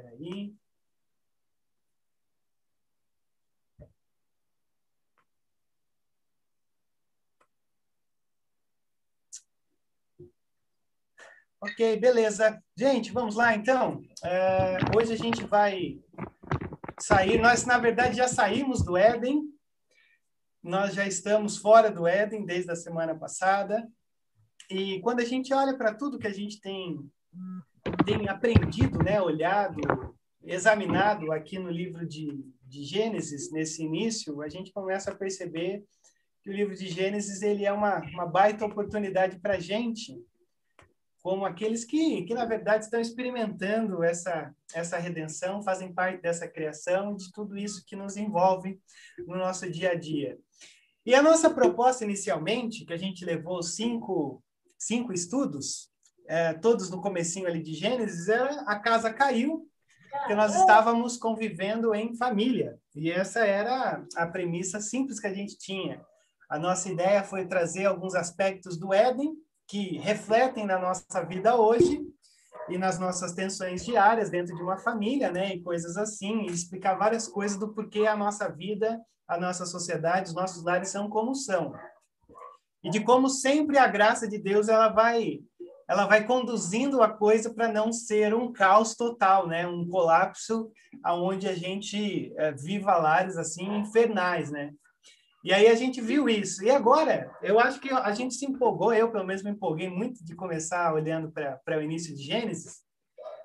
Peraí. Ok, beleza. Gente, vamos lá então. É, hoje a gente vai sair. Nós, na verdade, já saímos do Éden. Nós já estamos fora do Éden desde a semana passada. E quando a gente olha para tudo que a gente tem, tem aprendido, né, olhado, examinado aqui no livro de, de Gênesis, nesse início, a gente começa a perceber que o livro de Gênesis ele é uma, uma baita oportunidade para a gente como aqueles que, que na verdade estão experimentando essa essa redenção, fazem parte dessa criação, de tudo isso que nos envolve no nosso dia a dia. E a nossa proposta inicialmente, que a gente levou cinco cinco estudos, é, todos no comecinho ali de Gênesis, era a casa caiu, que nós estávamos convivendo em família. E essa era a premissa simples que a gente tinha. A nossa ideia foi trazer alguns aspectos do Éden que refletem na nossa vida hoje e nas nossas tensões diárias dentro de uma família, né, e coisas assim, e explicar várias coisas do porquê a nossa vida, a nossa sociedade, os nossos lares são como são. E de como sempre a graça de Deus ela vai ela vai conduzindo a coisa para não ser um caos total, né, um colapso aonde a gente é, viva lares assim infernais, né? E aí a gente viu isso. E agora, eu acho que a gente se empolgou, eu pelo menos me empolguei muito de começar olhando para o início de Gênesis,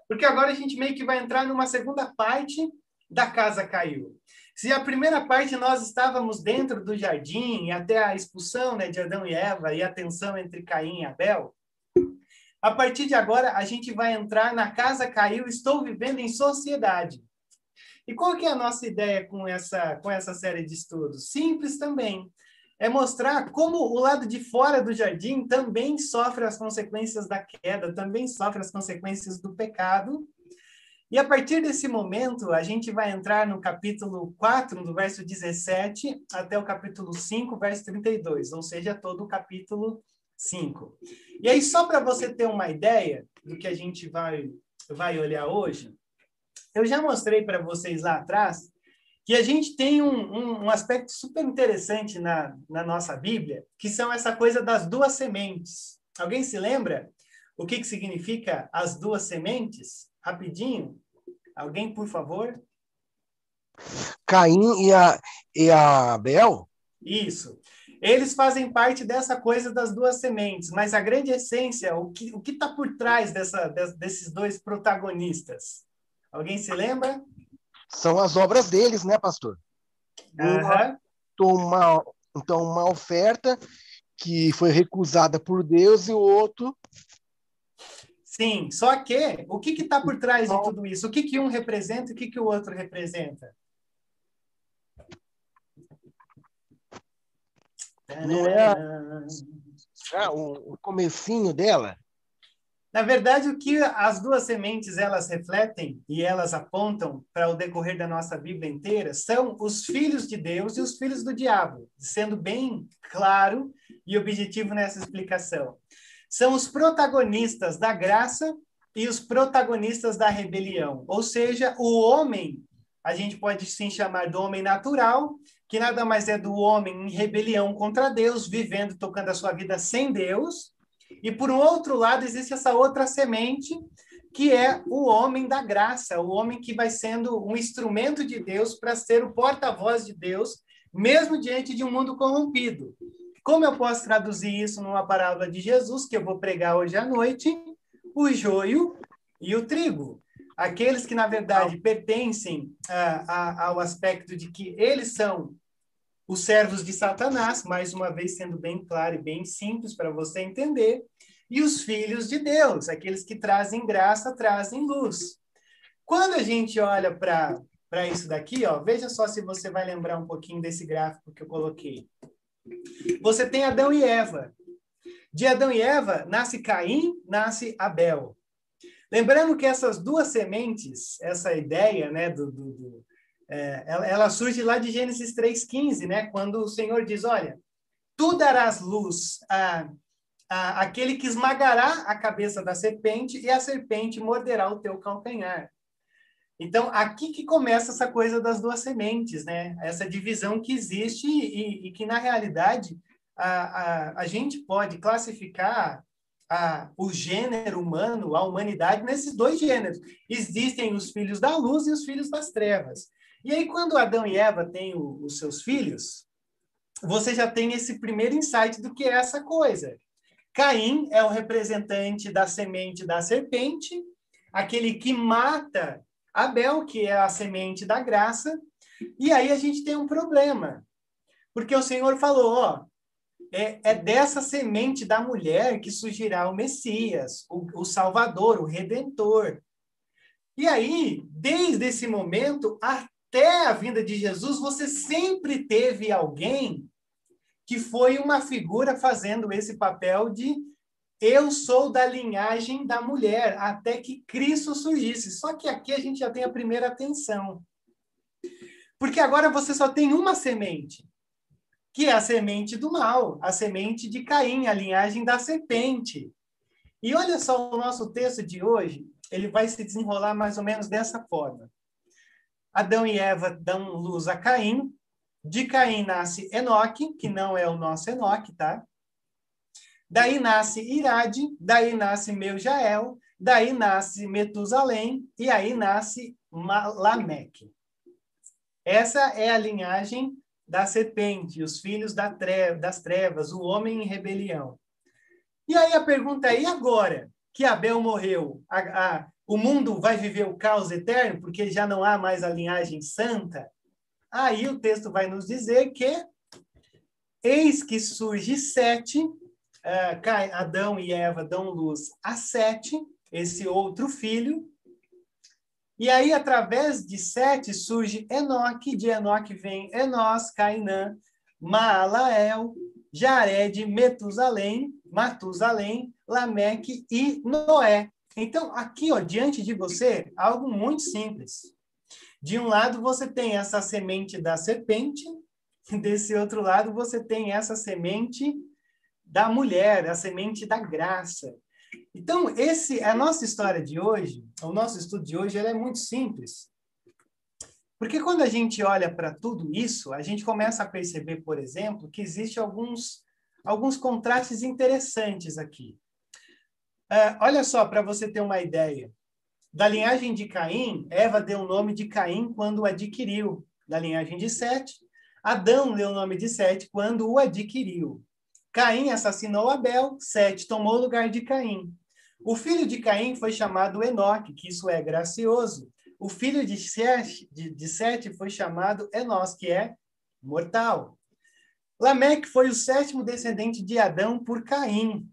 porque agora a gente meio que vai entrar numa segunda parte da casa caiu. Se a primeira parte nós estávamos dentro do jardim, até a expulsão né, de Adão e Eva e a tensão entre Caim e Abel, a partir de agora a gente vai entrar na casa caiu, estou vivendo em sociedade. E qual que é a nossa ideia com essa, com essa série de estudos? Simples também. É mostrar como o lado de fora do jardim também sofre as consequências da queda, também sofre as consequências do pecado. E a partir desse momento, a gente vai entrar no capítulo 4, do verso 17, até o capítulo 5, verso 32, ou seja, todo o capítulo 5. E aí, só para você ter uma ideia do que a gente vai, vai olhar hoje, eu já mostrei para vocês lá atrás que a gente tem um, um, um, aspecto super interessante na, na nossa Bíblia, que são essa coisa das duas sementes. Alguém se lembra o que, que significa as duas sementes? Rapidinho. Alguém, por favor? Caim e a, e a Abel? Isso. Eles fazem parte dessa coisa das duas sementes, mas a grande essência, o que o está por trás dessa, desses dois protagonistas? Alguém se lembra? São as obras deles, né, pastor? Uhum. Uma, então, uma oferta que foi recusada por Deus e o outro. Sim, só que o que está por trás de tudo isso? O que, que um representa e o que, que o outro representa? Não é, é o, o comecinho dela? Na verdade, o que as duas sementes elas refletem e elas apontam para o decorrer da nossa Bíblia inteira são os filhos de Deus e os filhos do diabo, sendo bem claro e objetivo nessa explicação. São os protagonistas da graça e os protagonistas da rebelião, ou seja, o homem, a gente pode sim chamar do homem natural, que nada mais é do homem em rebelião contra Deus, vivendo, tocando a sua vida sem Deus, e por um outro lado, existe essa outra semente, que é o homem da graça, o homem que vai sendo um instrumento de Deus para ser o porta-voz de Deus, mesmo diante de um mundo corrompido. Como eu posso traduzir isso numa parábola de Jesus, que eu vou pregar hoje à noite? O joio e o trigo. Aqueles que, na verdade, pertencem ah, a, ao aspecto de que eles são os servos de Satanás, mais uma vez sendo bem claro e bem simples para você entender, e os filhos de Deus, aqueles que trazem graça, trazem luz. Quando a gente olha para isso daqui, ó, veja só se você vai lembrar um pouquinho desse gráfico que eu coloquei. Você tem Adão e Eva. De Adão e Eva nasce Caim, nasce Abel. Lembrando que essas duas sementes, essa ideia né, do, do, do é, ela, ela, surge lá de Gênesis 3,15, né? Quando o Senhor diz: Olha, tu darás luz a, a aquele que esmagará a cabeça da serpente, e a serpente morderá o teu calcanhar. Então, aqui que começa essa coisa das duas sementes, né? Essa divisão que existe e, e que, na realidade, a, a, a gente pode classificar a, o gênero humano, a humanidade, nesses dois gêneros. Existem os filhos da luz e os filhos das trevas. E aí, quando Adão e Eva têm o, os seus filhos, você já tem esse primeiro insight do que é essa coisa. Caim é o representante da semente da serpente, aquele que mata Abel, que é a semente da graça. E aí a gente tem um problema. Porque o Senhor falou, ó, é, é dessa semente da mulher que surgirá o Messias, o, o Salvador, o Redentor. E aí, desde esse momento até a vinda de Jesus, você sempre teve alguém que foi uma figura fazendo esse papel de eu sou da linhagem da mulher, até que Cristo surgisse. Só que aqui a gente já tem a primeira atenção. Porque agora você só tem uma semente, que é a semente do mal, a semente de Caim, a linhagem da serpente. E olha só o nosso texto de hoje, ele vai se desenrolar mais ou menos dessa forma. Adão e Eva dão luz a Caim, de Caim nasce Enoque, que não é o nosso Enoque, tá? Daí nasce Irade, daí nasce Meujael, daí nasce Metusalém, e aí nasce Lameque. Essa é a linhagem da serpente, os filhos das trevas, o homem em rebelião. E aí a pergunta é, e agora que Abel morreu, a, a, o mundo vai viver o caos eterno, porque já não há mais a linhagem santa? Aí o texto vai nos dizer que eis que surge Sete, uh, Adão e Eva dão luz a Sete, esse outro filho, e aí, através de Sete, surge Enoque, de Enoque vem Enós, Cainã, Maalael, Jared, Metusalém, Matusalém, Lameque e Noé. Então, aqui, ó, diante de você, algo muito simples. De um lado, você tem essa semente da serpente, desse outro lado, você tem essa semente da mulher, a semente da graça. Então, esse a nossa história de hoje, o nosso estudo de hoje, é muito simples. Porque quando a gente olha para tudo isso, a gente começa a perceber, por exemplo, que existe alguns alguns contrastes interessantes aqui. Uh, olha só, para você ter uma ideia. Da linhagem de Caim, Eva deu o nome de Caim quando o adquiriu. Da linhagem de Sete, Adão deu o nome de Sete quando o adquiriu. Caim assassinou Abel, Sete tomou o lugar de Caim. O filho de Caim foi chamado Enoque, que isso é gracioso. O filho de Sete, de, de Sete foi chamado Enós, que é mortal. Lameque foi o sétimo descendente de Adão por Caim.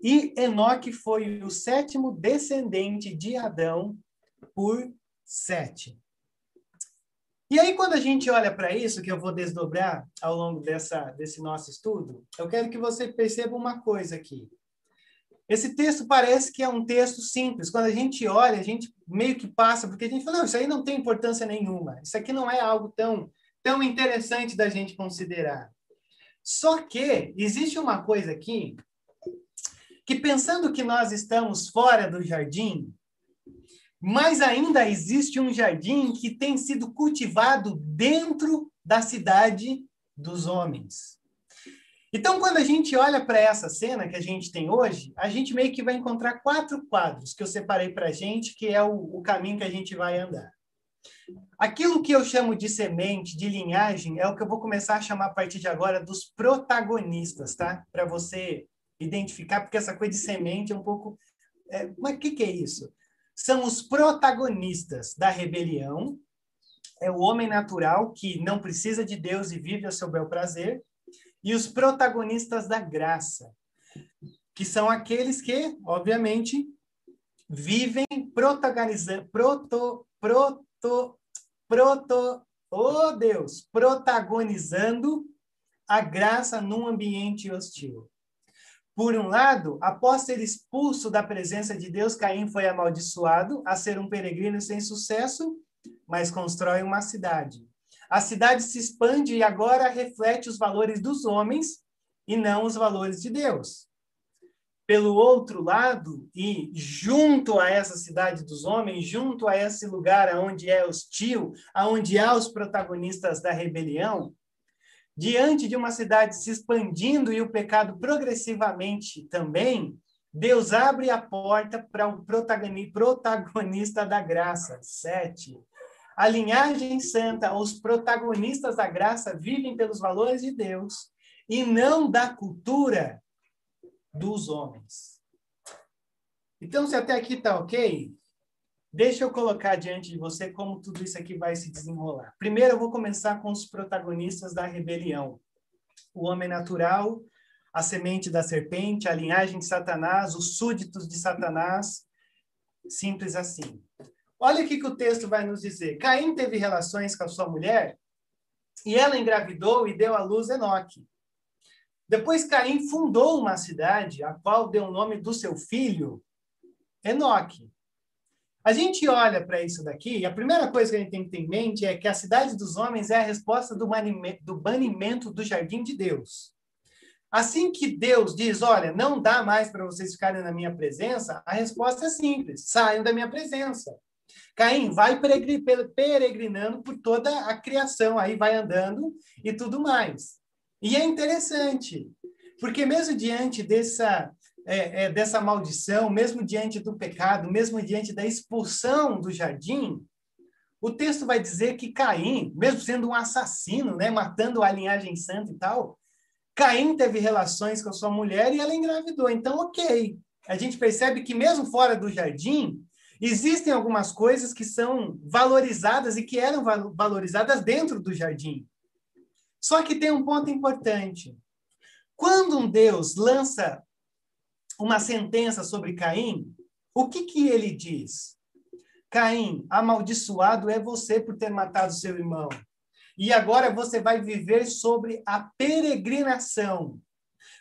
E Enoque foi o sétimo descendente de Adão por Sete. E aí, quando a gente olha para isso, que eu vou desdobrar ao longo dessa, desse nosso estudo, eu quero que você perceba uma coisa aqui. Esse texto parece que é um texto simples. Quando a gente olha, a gente meio que passa, porque a gente fala, não, isso aí não tem importância nenhuma. Isso aqui não é algo tão, tão interessante da gente considerar. Só que existe uma coisa aqui que pensando que nós estamos fora do jardim, mas ainda existe um jardim que tem sido cultivado dentro da cidade dos homens. Então, quando a gente olha para essa cena que a gente tem hoje, a gente meio que vai encontrar quatro quadros que eu separei para a gente, que é o, o caminho que a gente vai andar. Aquilo que eu chamo de semente, de linhagem, é o que eu vou começar a chamar a partir de agora dos protagonistas, tá? Para você identificar, porque essa coisa de semente é um pouco. É, mas o que, que é isso? São os protagonistas da rebelião, é o homem natural que não precisa de Deus e vive a seu bel prazer, e os protagonistas da graça, que são aqueles que, obviamente, vivem protagonizando, proto, proto, proto, oh Deus, protagonizando a graça num ambiente hostil. Por um lado, após ser expulso da presença de Deus, Caim foi amaldiçoado a ser um peregrino sem sucesso, mas constrói uma cidade. A cidade se expande e agora reflete os valores dos homens e não os valores de Deus. pelo outro lado e junto a essa cidade dos homens, junto a esse lugar aonde é hostil, aonde há os protagonistas da rebelião, diante de uma cidade se expandindo e o pecado progressivamente também, Deus abre a porta para o protagonista da graça. Sete. A linhagem santa, os protagonistas da graça vivem pelos valores de Deus e não da cultura dos homens. Então, se até aqui está ok, deixa eu colocar diante de você como tudo isso aqui vai se desenrolar. Primeiro, eu vou começar com os protagonistas da rebelião: o homem natural, a semente da serpente, a linhagem de Satanás, os súditos de Satanás. Simples assim. Olha o que o texto vai nos dizer. Caim teve relações com a sua mulher e ela engravidou e deu à luz Enoque. Depois Caim fundou uma cidade, a qual deu o nome do seu filho, Enoque. A gente olha para isso daqui, e a primeira coisa que a gente tem que ter em mente é que a cidade dos homens é a resposta do, do banimento do jardim de Deus. Assim que Deus diz, olha, não dá mais para vocês ficarem na minha presença, a resposta é simples: saiam da minha presença. Caim vai peregrinando por toda a criação, aí vai andando e tudo mais. E é interessante, porque mesmo diante dessa, é, é, dessa maldição, mesmo diante do pecado, mesmo diante da expulsão do jardim, o texto vai dizer que Caim, mesmo sendo um assassino, né, matando a linhagem santa e tal, Caim teve relações com a sua mulher e ela engravidou. Então, ok. A gente percebe que mesmo fora do jardim, existem algumas coisas que são valorizadas e que eram valorizadas dentro do jardim. Só que tem um ponto importante. Quando um Deus lança uma sentença sobre Caim, o que, que ele diz? Caim, amaldiçoado é você por ter matado seu irmão. E agora você vai viver sobre a peregrinação.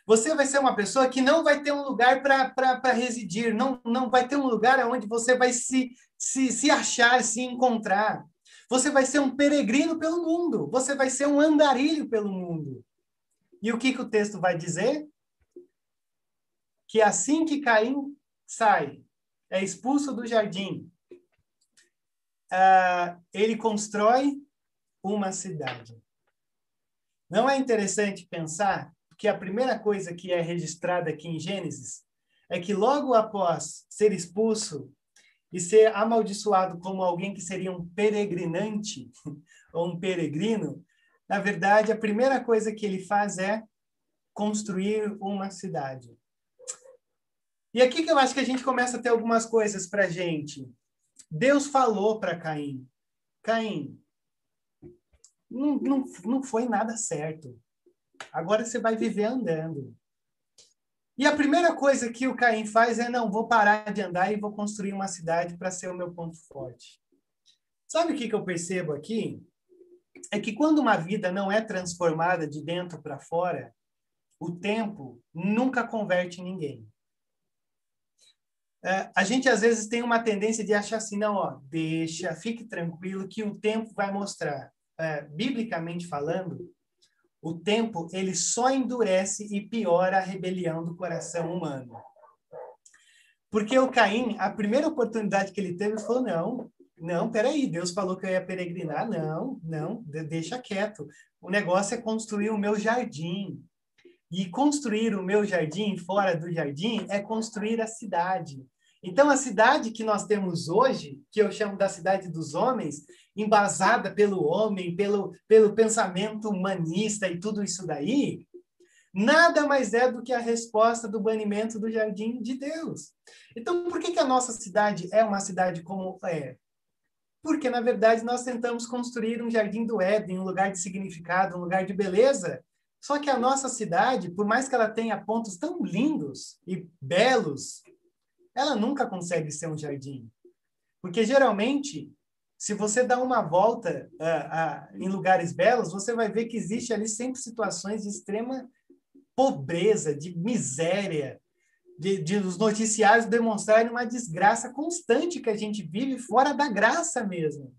Você vai ser uma pessoa que não vai ter um lugar para residir, não, não vai ter um lugar onde você vai se, se, se achar, se encontrar. Você vai ser um peregrino pelo mundo. Você vai ser um andarilho pelo mundo. E o que, que o texto vai dizer? Que assim que Caim sai, é expulso do jardim, uh, ele constrói uma cidade. Não é interessante pensar que a primeira coisa que é registrada aqui em Gênesis é que logo após ser expulso e ser amaldiçoado como alguém que seria um peregrinante ou um peregrino, na verdade, a primeira coisa que ele faz é construir uma cidade. E aqui que eu acho que a gente começa a ter algumas coisas para gente. Deus falou para Caim: Caim, não, não, não foi nada certo. Agora você vai viver andando. E a primeira coisa que o Caim faz é: não, vou parar de andar e vou construir uma cidade para ser o meu ponto forte. Sabe o que, que eu percebo aqui? É que quando uma vida não é transformada de dentro para fora, o tempo nunca converte ninguém. É, a gente às vezes tem uma tendência de achar assim, não, ó, deixa, fique tranquilo que o tempo vai mostrar. É, biblicamente falando, o tempo ele só endurece e piora a rebelião do coração humano. Porque o Caim, a primeira oportunidade que ele teve, falou: não, não, peraí, Deus falou que eu ia peregrinar. Não, não, deixa quieto. O negócio é construir o meu jardim. E construir o meu jardim fora do jardim é construir a cidade. Então, a cidade que nós temos hoje, que eu chamo da cidade dos homens, embasada pelo homem, pelo, pelo pensamento humanista e tudo isso daí, nada mais é do que a resposta do banimento do jardim de Deus. Então, por que, que a nossa cidade é uma cidade como é? Porque, na verdade, nós tentamos construir um jardim do Éden, um lugar de significado, um lugar de beleza. Só que a nossa cidade, por mais que ela tenha pontos tão lindos e belos, ela nunca consegue ser um jardim. Porque, geralmente, se você dá uma volta uh, uh, em lugares belos, você vai ver que existe ali sempre situações de extrema pobreza, de miséria, de, de os noticiários demonstrarem uma desgraça constante que a gente vive fora da graça mesmo.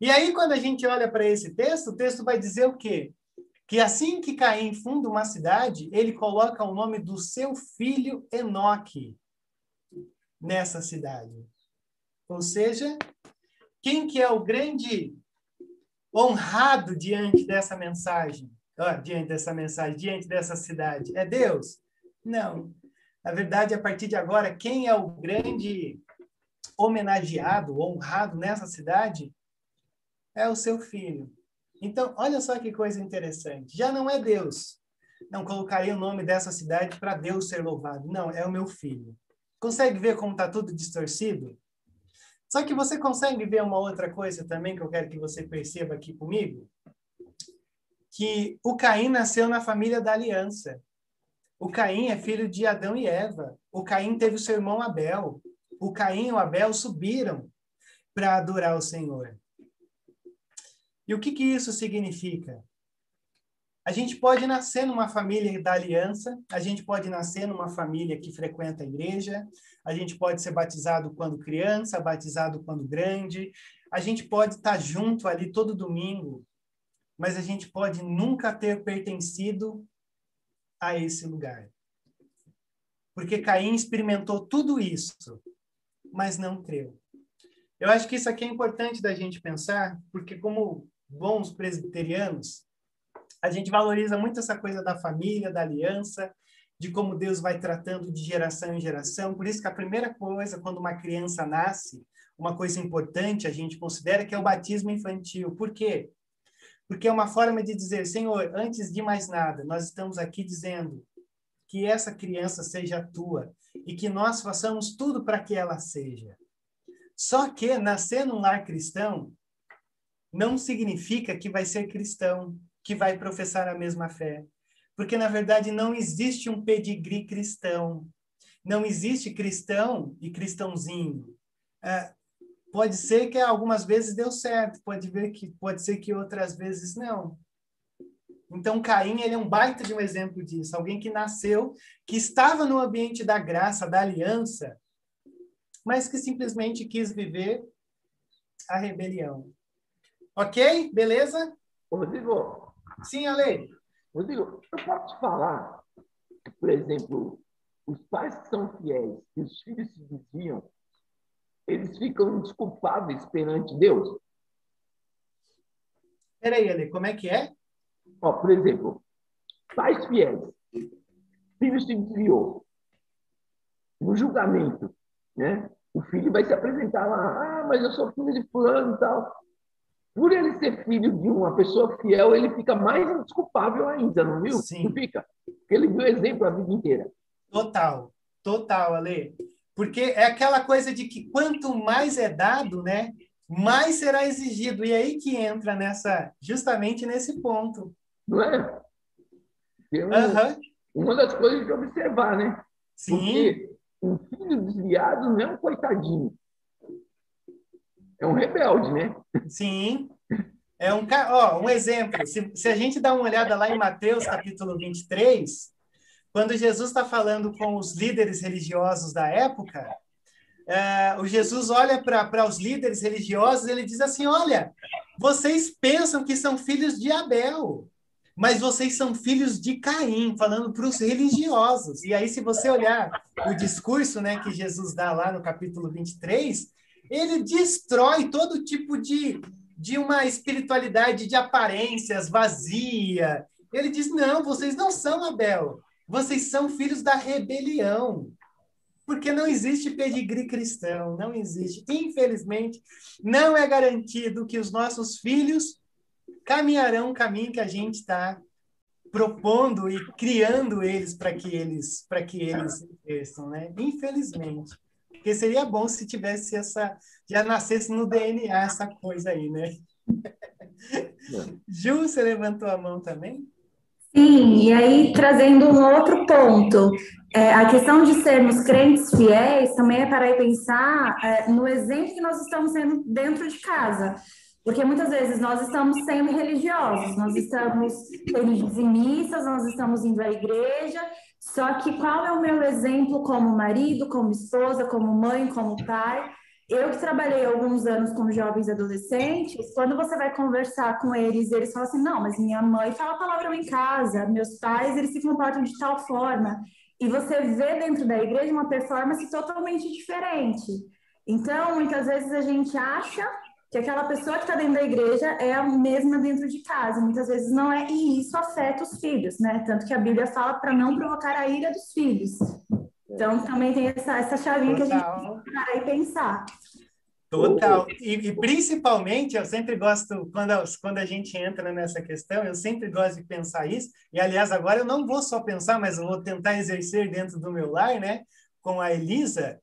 E aí, quando a gente olha para esse texto, o texto vai dizer o quê? que assim que Caim funda uma cidade, ele coloca o nome do seu filho Enoque nessa cidade. Ou seja, quem que é o grande honrado diante dessa mensagem? Oh, diante dessa mensagem, diante dessa cidade? É Deus? Não. Na verdade, a partir de agora, quem é o grande homenageado, honrado nessa cidade? É o seu filho. Então, olha só que coisa interessante. Já não é Deus. Não colocarei o nome dessa cidade para Deus ser louvado. Não, é o meu filho. Consegue ver como está tudo distorcido? Só que você consegue ver uma outra coisa também que eu quero que você perceba aqui comigo? Que o Caim nasceu na família da aliança. O Caim é filho de Adão e Eva. O Caim teve o seu irmão Abel. O Caim e o Abel subiram para adorar o Senhor. E o que, que isso significa? A gente pode nascer numa família da aliança, a gente pode nascer numa família que frequenta a igreja, a gente pode ser batizado quando criança, batizado quando grande, a gente pode estar junto ali todo domingo, mas a gente pode nunca ter pertencido a esse lugar. Porque Caim experimentou tudo isso, mas não creu. Eu acho que isso aqui é importante da gente pensar, porque como bons presbiterianos, a gente valoriza muito essa coisa da família, da aliança, de como Deus vai tratando de geração em geração. Por isso que a primeira coisa, quando uma criança nasce, uma coisa importante a gente considera que é o batismo infantil. Por quê? Porque é uma forma de dizer, Senhor, antes de mais nada, nós estamos aqui dizendo que essa criança seja tua e que nós façamos tudo para que ela seja. Só que nascer num lar cristão não significa que vai ser cristão, que vai professar a mesma fé. Porque, na verdade, não existe um pedigree cristão. Não existe cristão e cristãozinho. É, pode ser que algumas vezes deu certo, pode, ver que, pode ser que outras vezes não. Então, Caim ele é um baita de um exemplo disso. Alguém que nasceu, que estava no ambiente da graça, da aliança, mas que simplesmente quis viver a rebelião. Ok? Beleza? Rodrigo. Sim, Ale. Rodrigo, eu posso te falar por exemplo, os pais que são fiéis e os filhos se desviam, eles ficam indesculpáveis perante Deus? Peraí, Ale, como é que é? Ó, por exemplo, pais fiéis, filho se desviou. No julgamento, né? O filho vai se apresentar lá, ah, mas eu sou filho de fulano e tal por ele ser filho de uma pessoa fiel, ele fica mais indesculpável ainda, não viu? Sim. Não fica? Porque ele viu exemplo a vida inteira. Total, total, Ale. Porque é aquela coisa de que quanto mais é dado, né, mais será exigido. E aí que entra nessa, justamente nesse ponto. Não é? uhum. Uma das coisas de observar, né? Sim. Porque um filho desviado não é um coitadinho é um rebelde, né? Sim. É um, ó, um exemplo. Se, se a gente dá uma olhada lá em Mateus, capítulo 23, quando Jesus está falando com os líderes religiosos da época, é, o Jesus olha para os líderes religiosos e ele diz assim: Olha, vocês pensam que são filhos de Abel, mas vocês são filhos de Caim, falando para os religiosos. E aí, se você olhar o discurso né, que Jesus dá lá no capítulo 23, ele destrói todo tipo de, de uma espiritualidade de aparências vazia. Ele diz: não, vocês não são Abel, vocês são filhos da rebelião. Porque não existe pedigree cristão, não existe. Infelizmente, não é garantido que os nossos filhos caminharão o caminho que a gente está propondo e criando eles para que eles para que eles cresçam, né? Infelizmente. Porque seria bom se tivesse essa. Já nascesse no DNA essa coisa aí, né? Ju, você levantou a mão também? Sim, e aí trazendo um outro ponto, é, a questão de sermos crentes fiéis também é para pensar é, no exemplo que nós estamos sendo dentro de casa. Porque muitas vezes nós estamos sendo religiosos, nós estamos tendo dizimistas, nós estamos indo à igreja, só que qual é o meu exemplo como marido, como esposa, como mãe, como pai? eu que trabalhei alguns anos com jovens adolescentes, quando você vai conversar com eles, eles falam assim: não, mas minha mãe fala palavrão em casa, meus pais eles se comportam de tal forma. E você vê dentro da igreja uma performance totalmente diferente. Então, muitas vezes a gente acha que aquela pessoa que está dentro da igreja é a mesma dentro de casa. Muitas vezes não é, e isso afeta os filhos, né? Tanto que a Bíblia fala para não provocar a ira dos filhos. Então, também tem essa, essa chavinha Total. que a gente tem que parar e pensar. Total. E, e, principalmente, eu sempre gosto, quando, quando a gente entra nessa questão, eu sempre gosto de pensar isso. E, aliás, agora eu não vou só pensar, mas eu vou tentar exercer dentro do meu lar, né? Com a Elisa,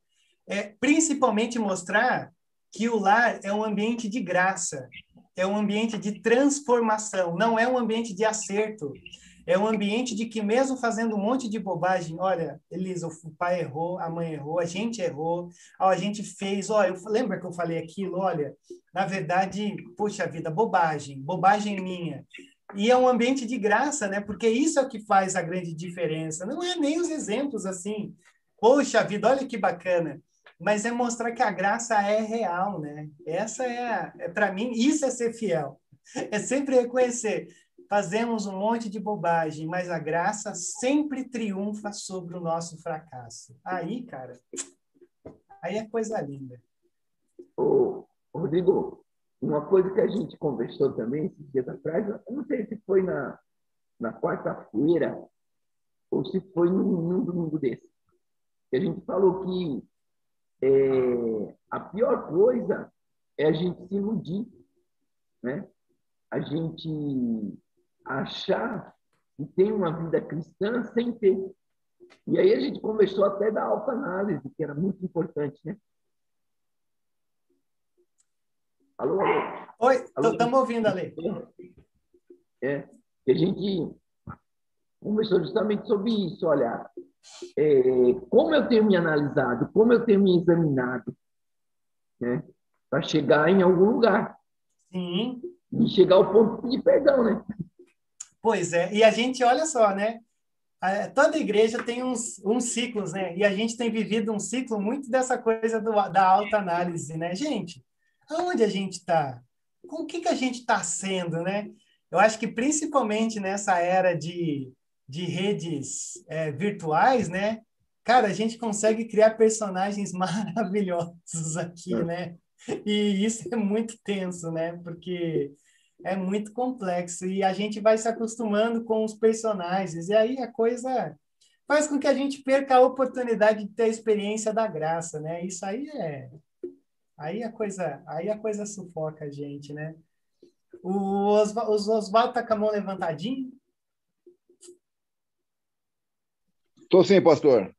é, principalmente mostrar que o lar é um ambiente de graça, é um ambiente de transformação, não é um ambiente de acerto. É um ambiente de que, mesmo fazendo um monte de bobagem, olha, Elisa, o pai errou, a mãe errou, a gente errou, a gente fez, olha, lembra que eu falei aquilo? Olha, na verdade, puxa vida, bobagem, bobagem minha. E é um ambiente de graça, né? Porque isso é o que faz a grande diferença. Não é nem os exemplos assim, poxa vida, olha que bacana mas é mostrar que a graça é real, né? Essa é, é para mim, isso é ser fiel. É sempre reconhecer. Fazemos um monte de bobagem, mas a graça sempre triunfa sobre o nosso fracasso. Aí, cara, aí é coisa linda. Ô, Rodrigo, uma coisa que a gente conversou também esses dias atrás, não sei se foi na, na quarta-feira ou se foi num domingo desse, que a gente falou que é, a pior coisa é a gente se iludir, né? A gente achar que tem uma vida cristã sem ter. E aí a gente conversou até da autoanálise, que era muito importante, né? Alô, alô. Oi, estamos ouvindo, Ale. É, a gente conversou justamente sobre isso, olha, é, como eu tenho me analisado, como eu tenho me examinado, né? Para chegar em algum lugar. Sim. E chegar ao ponto de perdão, né? Pois é, e a gente, olha só, né? Toda igreja tem uns, uns ciclos, né? E a gente tem vivido um ciclo muito dessa coisa do, da autoanálise, né? Gente, aonde a gente está? Com o que, que a gente está sendo, né? Eu acho que principalmente nessa era de de redes é, virtuais, né? Cara, a gente consegue criar personagens maravilhosos aqui, é. né? E isso é muito tenso, né? Porque é muito complexo e a gente vai se acostumando com os personagens e aí a coisa faz com que a gente perca a oportunidade de ter a experiência da graça, né? Isso aí é aí a coisa aí a coisa sufoca a gente, né? O Oswaldo tá com a mão levantadinho. Estou sim, pastor.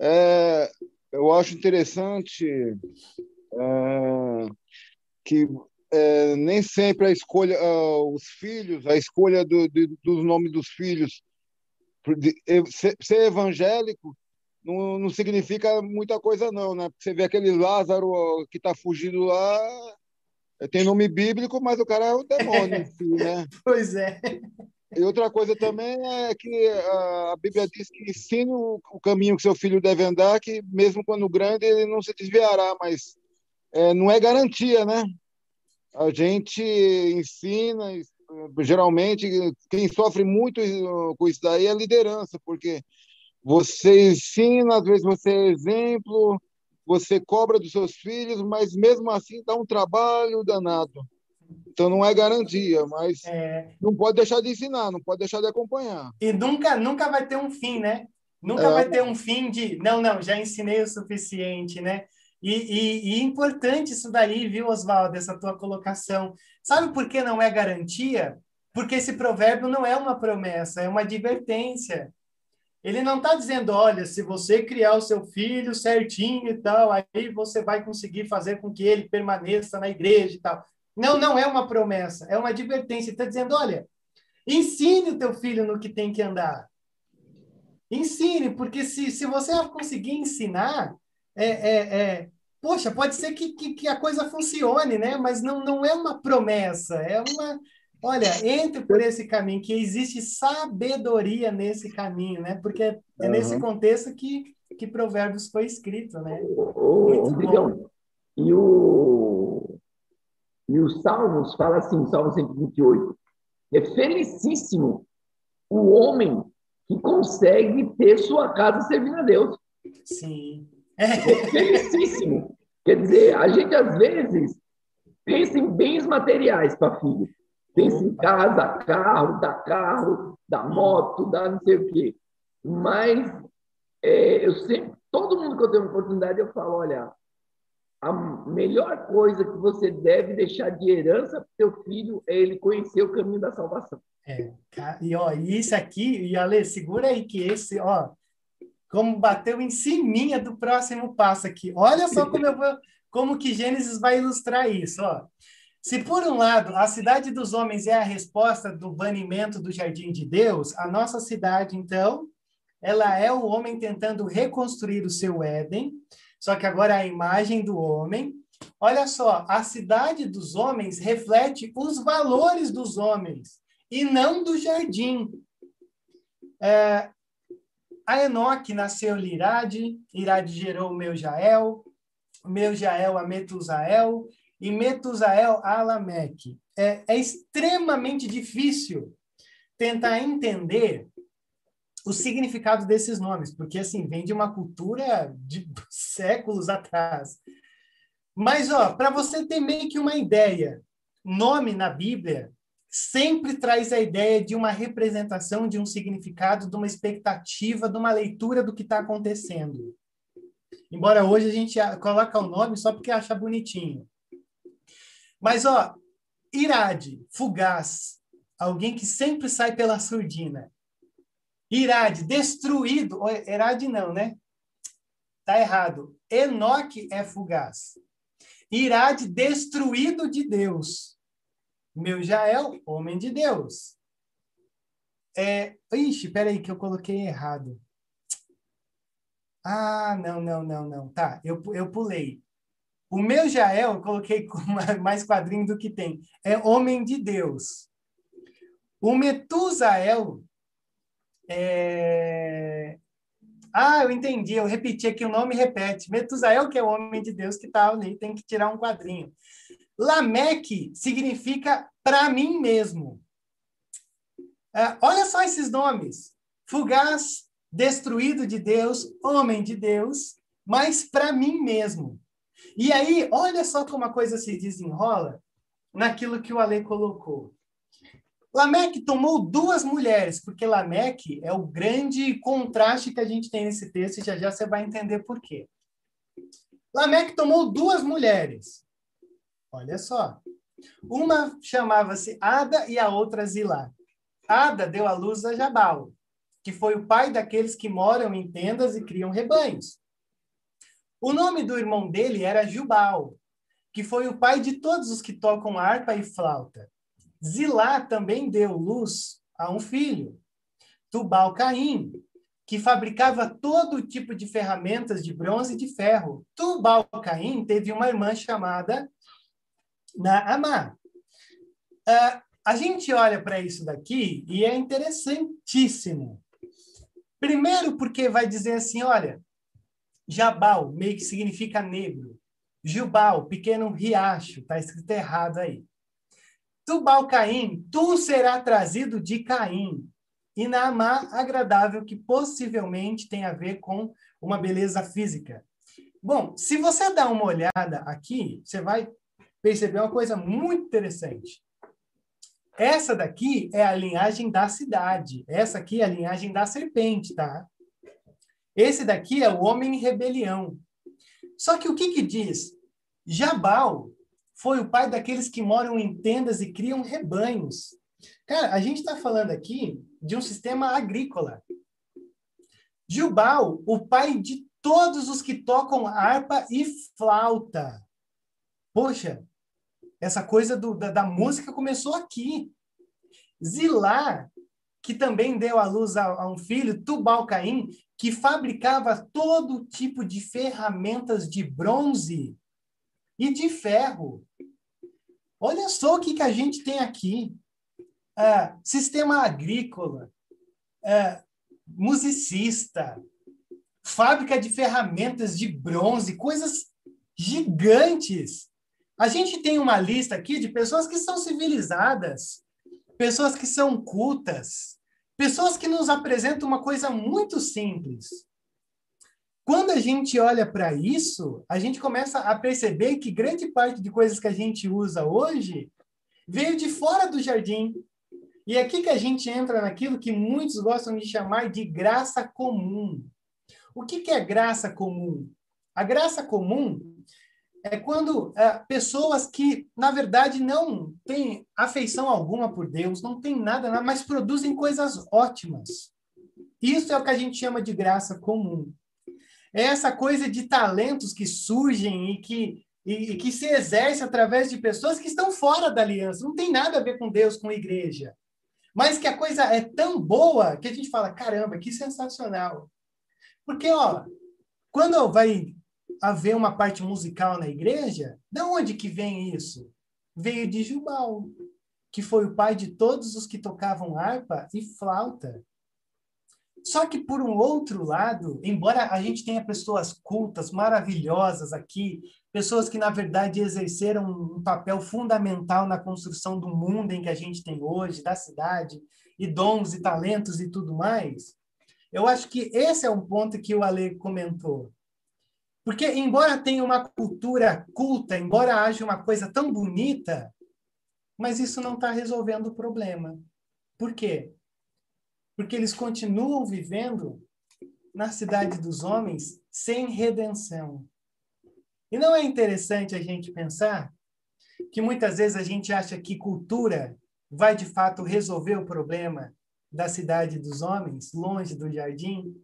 É, eu acho interessante é, que é, nem sempre a escolha, uh, os filhos, a escolha do, de, dos nomes dos filhos, de, ser, ser, evangélico não, não significa muita coisa não, né? Você vê aquele Lázaro que está fugindo lá, tem nome bíblico, mas o cara é o demônio, em si, né? Pois é. E outra coisa também é que a Bíblia diz que ensine o caminho que seu filho deve andar, que mesmo quando grande ele não se desviará, mas é, não é garantia, né? A gente ensina, geralmente, quem sofre muito com isso daí é a liderança, porque você ensina, às vezes você é exemplo, você cobra dos seus filhos, mas mesmo assim dá um trabalho danado. Então não é garantia, mas é... não pode deixar de ensinar, não pode deixar de acompanhar. E nunca, nunca vai ter um fim, né? Nunca é... vai ter um fim de não, não, já ensinei o suficiente, né? E, e, e importante isso daí, viu, Oswaldo, essa tua colocação. Sabe por que não é garantia? Porque esse provérbio não é uma promessa, é uma advertência. Ele não está dizendo, olha, se você criar o seu filho certinho e tal, aí você vai conseguir fazer com que ele permaneça na igreja e tal. Não, não é uma promessa, é uma advertência. Está dizendo, olha, ensine o teu filho no que tem que andar. Ensine, porque se, se você conseguir ensinar, é, é, é, poxa, pode ser que, que, que, a coisa funcione, né? Mas não, não é uma promessa, é uma. Olha, entre por esse caminho, que existe sabedoria nesse caminho, né? Porque é uhum. nesse contexto que, que Provérbios foi escrito, né? Muito bom. E o, e os Salmos fala assim, Salmo 128, é felicíssimo o homem que consegue ter sua casa servindo a Deus. Sim. É felicíssimo. Quer dizer, a gente às vezes pensa em bens materiais para filho. Pensa em casa, carro, da carro, da moto, da não sei o quê. Mas é, eu sempre, todo mundo que eu tenho oportunidade, eu falo, olha, a melhor coisa que você deve deixar de herança para seu filho é ele conhecer o caminho da salvação. É, e ó, isso aqui, e Ale, segura aí que esse, ó, como bateu em cima do próximo passo aqui. Olha só como eu vou, como que Gênesis vai ilustrar isso, ó. Se por um lado a cidade dos homens é a resposta do banimento do jardim de Deus, a nossa cidade então, ela é o homem tentando reconstruir o seu Éden, só que agora é a imagem do homem. Olha só, a cidade dos homens reflete os valores dos homens e não do jardim. É, a Enoque nasceu Lirade, Irade gerou o meu Jael, o meu Jael a Metusael, e Metusael a Lameque. É, é extremamente difícil tentar entender o significado desses nomes, porque assim vem de uma cultura de séculos atrás. Mas ó, para você ter meio que uma ideia, nome na Bíblia sempre traz a ideia de uma representação, de um significado, de uma expectativa, de uma leitura do que está acontecendo. Embora hoje a gente coloca o nome só porque acha bonitinho. Mas, ó, irade, fugaz, alguém que sempre sai pela surdina. Irade, destruído, irade não, né? Tá errado. Enoque é fugaz. Irade, destruído de Deus. Meu Jael, homem de Deus. É, ixi, peraí que eu coloquei errado. Ah, não, não, não, não. Tá, eu, eu pulei. O meu Jael, eu coloquei mais quadrinho do que tem. É homem de Deus. O Metusael é... Ah, eu entendi. Eu repeti aqui o nome repete. Metusael, que é o homem de Deus que está ali, tem que tirar um quadrinho. Lameque significa para mim mesmo. É, olha só esses nomes: fugaz, destruído de Deus, homem de Deus, mas para mim mesmo. E aí, olha só como a coisa se desenrola naquilo que o Ale colocou. Lameque tomou duas mulheres, porque Lameque é o grande contraste que a gente tem nesse texto, e já já você vai entender por quê. Lameque tomou duas mulheres. Olha só. Uma chamava-se Ada e a outra Zilá. Ada deu à luz a Jabal, que foi o pai daqueles que moram em tendas e criam rebanhos. O nome do irmão dele era Jubal, que foi o pai de todos os que tocam harpa e flauta. Zilá também deu luz a um filho, Tubal Caim, que fabricava todo tipo de ferramentas de bronze e de ferro. Tubal Caim teve uma irmã chamada Naamá. Uh, a gente olha para isso daqui e é interessantíssimo. Primeiro, porque vai dizer assim: olha, Jabal, meio que significa negro. Jubal, pequeno riacho, está escrito errado aí. Tubal Caim, tu será trazido de Caim. E Naamá, agradável, que possivelmente tem a ver com uma beleza física. Bom, se você dá uma olhada aqui, você vai perceber uma coisa muito interessante. Essa daqui é a linhagem da cidade. Essa aqui é a linhagem da serpente, tá? Esse daqui é o homem em rebelião. Só que o que que diz? Jabal foi o pai daqueles que moram em tendas e criam rebanhos. Cara, a gente está falando aqui de um sistema agrícola. Jubal, o pai de todos os que tocam harpa e flauta. Poxa, essa coisa do, da, da, música começou aqui. Zilá, que também deu à luz a, a um filho, Tubal Caim, que fabricava todo tipo de ferramentas de bronze e de ferro. Olha só o que, que a gente tem aqui. É, sistema agrícola, é, musicista, fábrica de ferramentas de bronze, coisas gigantes. A gente tem uma lista aqui de pessoas que são civilizadas, pessoas que são cultas, pessoas que nos apresentam uma coisa muito simples. Quando a gente olha para isso, a gente começa a perceber que grande parte de coisas que a gente usa hoje veio de fora do jardim. E é aqui que a gente entra naquilo que muitos gostam de chamar de graça comum. O que, que é graça comum? A graça comum é quando é, pessoas que, na verdade, não têm afeição alguma por Deus, não têm nada, mas produzem coisas ótimas. Isso é o que a gente chama de graça comum. É essa coisa de talentos que surgem e que, e, e que se exerce através de pessoas que estão fora da aliança. Não tem nada a ver com Deus, com igreja. Mas que a coisa é tão boa que a gente fala, caramba, que sensacional. Porque, ó, quando vai haver uma parte musical na igreja, de onde que vem isso? Veio de Jubal, que foi o pai de todos os que tocavam harpa e flauta. Só que, por um outro lado, embora a gente tenha pessoas cultas, maravilhosas aqui, pessoas que, na verdade, exerceram um papel fundamental na construção do mundo em que a gente tem hoje, da cidade, e dons e talentos e tudo mais, eu acho que esse é um ponto que o Ale comentou. Porque, embora tenha uma cultura culta, embora haja uma coisa tão bonita, mas isso não está resolvendo o problema. Por quê? Porque eles continuam vivendo na cidade dos homens sem redenção. E não é interessante a gente pensar que muitas vezes a gente acha que cultura vai de fato resolver o problema da cidade dos homens, longe do jardim?